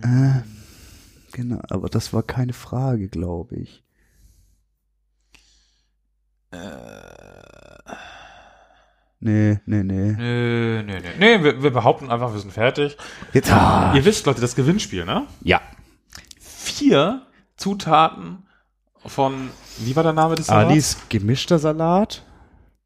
[SPEAKER 2] Äh, genau, aber das war keine Frage, glaube ich. Nee, nee, nee.
[SPEAKER 3] Nö, nö, nö. Nee, wir, wir behaupten einfach, wir sind fertig.
[SPEAKER 2] Jetzt, ah,
[SPEAKER 3] Ihr wisst, Leute, das Gewinnspiel, ne?
[SPEAKER 2] ja,
[SPEAKER 3] Vier Zutaten von, wie war der Name des Salats?
[SPEAKER 2] Alis gemischter Salat.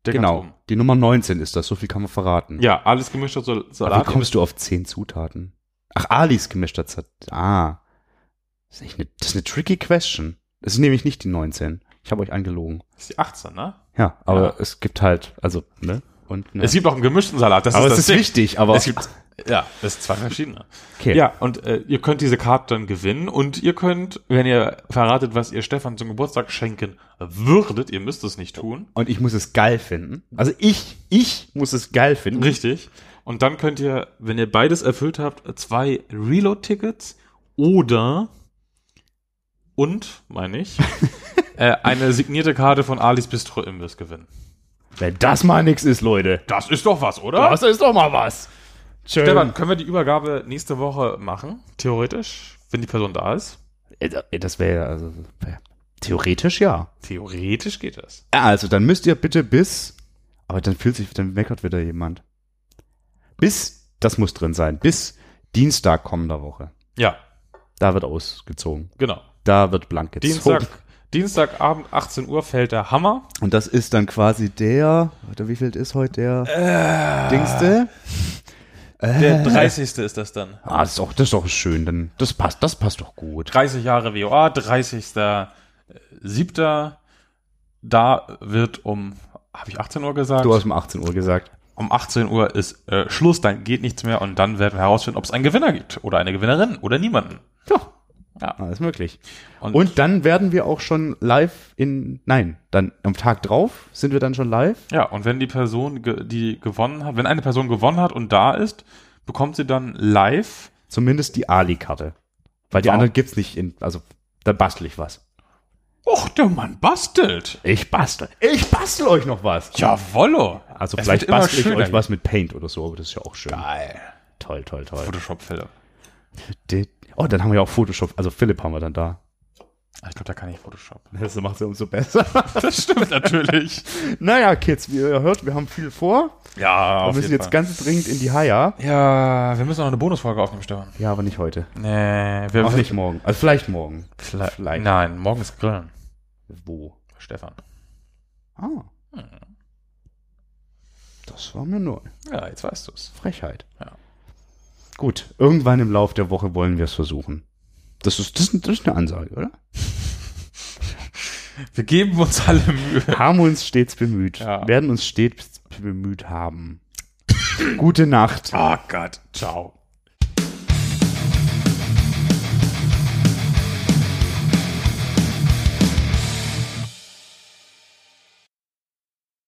[SPEAKER 3] Der
[SPEAKER 2] genau, die Nummer 19 ist das, so viel kann man verraten.
[SPEAKER 3] Ja, alles gemischter Sal-
[SPEAKER 2] Aber wie
[SPEAKER 3] Salat.
[SPEAKER 2] kommst du auf zehn Zutaten? Ach, Alis gemischter Salat. Ah. Das ist, echt eine, das ist eine tricky question. Das ist nämlich nicht die 19. Ich habe euch angelogen.
[SPEAKER 3] Das ist die 18, ne?
[SPEAKER 2] Ja, aber
[SPEAKER 3] Ja.
[SPEAKER 2] es gibt halt, also, ne? Und?
[SPEAKER 3] Es gibt auch einen gemischten Salat. Das
[SPEAKER 2] aber
[SPEAKER 3] ist das
[SPEAKER 2] ist wichtig, aber.
[SPEAKER 3] Es gibt, ja, es sind zwei verschiedene.
[SPEAKER 2] okay.
[SPEAKER 3] Ja, und äh, ihr könnt diese Karte dann gewinnen und ihr könnt, wenn ihr verratet, was ihr Stefan zum Geburtstag schenken würdet, ihr müsst es nicht tun.
[SPEAKER 2] Und ich muss es geil finden. Also ich, ich muss es geil finden.
[SPEAKER 3] Richtig. Und dann könnt ihr, wenn ihr beides erfüllt habt, zwei Reload-Tickets oder und, meine ich, äh, eine signierte Karte von Alis Bistro Imbiss gewinnen.
[SPEAKER 2] Wenn das mal nix ist, Leute.
[SPEAKER 3] Das ist doch was, oder?
[SPEAKER 2] Das ist doch mal was. Schön.
[SPEAKER 3] Stefan, können wir die Übergabe nächste Woche machen? Theoretisch, wenn die Person da ist?
[SPEAKER 2] Äh, Das wäre, also, wär- theoretisch ja.
[SPEAKER 3] Theoretisch geht das.
[SPEAKER 2] Ja, Also, dann müsst ihr bitte bis, aber dann fühlt sich, dann meckert wieder jemand. Bis, das muss drin sein, bis Dienstag kommender Woche.
[SPEAKER 3] Ja,
[SPEAKER 2] Da wird ausgezogen.
[SPEAKER 3] genau.
[SPEAKER 2] Da wird blank gezogen.
[SPEAKER 3] Dienstag, Dienstagabend 18 Uhr fällt der Hammer.
[SPEAKER 2] Und das ist dann quasi der, warte, wie viel ist heute der Dingste?
[SPEAKER 3] Der 30. ist das dann.
[SPEAKER 2] Ah, das ist doch, das ist doch schön, dann, das passt, das passt doch gut.
[SPEAKER 3] 30 Jahre WOA, 30.07. Da wird um, habe ich 18 Uhr gesagt?
[SPEAKER 2] Du hast um 18 Uhr gesagt.
[SPEAKER 3] um 18 Uhr ist äh, Schluss, dann geht nichts mehr und dann werden wir herausfinden, ob es einen Gewinner gibt oder eine Gewinnerin oder niemanden.
[SPEAKER 2] Ja.
[SPEAKER 3] Ja.
[SPEAKER 2] Alles möglich.
[SPEAKER 3] Und,
[SPEAKER 2] Und dann werden wir auch schon live in, nein, dann am Tag drauf sind wir dann schon live.
[SPEAKER 3] ja, und wenn die Person, ge die gewonnen hat, wenn eine Person gewonnen hat und da ist, bekommt sie dann live
[SPEAKER 2] Zumindest die Ali-Karte. Weil die
[SPEAKER 3] Wow.
[SPEAKER 2] anderen gibt's nicht in, also, da bastel ich was.
[SPEAKER 3] Och, der Mann bastelt.
[SPEAKER 2] Ich bastel. Ich bastel euch noch was.
[SPEAKER 3] Jawollo.
[SPEAKER 2] Also
[SPEAKER 3] Es
[SPEAKER 2] vielleicht bastel ich euch was mit Paint oder so, aber das ist ja auch schön.
[SPEAKER 3] Geil.
[SPEAKER 2] Toll, toll, toll.
[SPEAKER 3] Photoshop-Fälle.
[SPEAKER 2] Oh, dann haben wir ja auch Photoshop. Also Philipp haben wir dann da.
[SPEAKER 3] Ich glaube, da kann ich Photoshop.
[SPEAKER 2] Das macht ja umso besser.
[SPEAKER 3] Das stimmt natürlich.
[SPEAKER 2] naja, Kids, wie ihr hört, wir haben viel vor.
[SPEAKER 3] Ja,
[SPEAKER 2] Wir müssen jetzt ganz dringend in die Haia.
[SPEAKER 3] Ja, wir müssen noch eine Bonusfolge aufnehmen, Stefan.
[SPEAKER 2] Ja, aber nicht heute.
[SPEAKER 3] Nee, wir
[SPEAKER 2] Auch nicht morgen. Also vielleicht morgen.
[SPEAKER 3] Vielleicht.
[SPEAKER 2] Vielleicht.
[SPEAKER 3] Nein, morgen ist Grillen.
[SPEAKER 2] Wo?
[SPEAKER 3] Stefan.
[SPEAKER 2] Ah. Das war mir neu.
[SPEAKER 3] Ja, jetzt weißt du es.
[SPEAKER 2] Frechheit.
[SPEAKER 3] Ja.
[SPEAKER 2] Gut, irgendwann im Lauf der Woche wollen wir es versuchen. Das ist, das, das ist eine Ansage, oder?
[SPEAKER 3] Wir geben uns alle Mühe.
[SPEAKER 2] Haben uns stets bemüht.
[SPEAKER 3] Ja.
[SPEAKER 2] Werden uns stets bemüht haben. Gute Nacht.
[SPEAKER 3] Oh Gott. Ciao.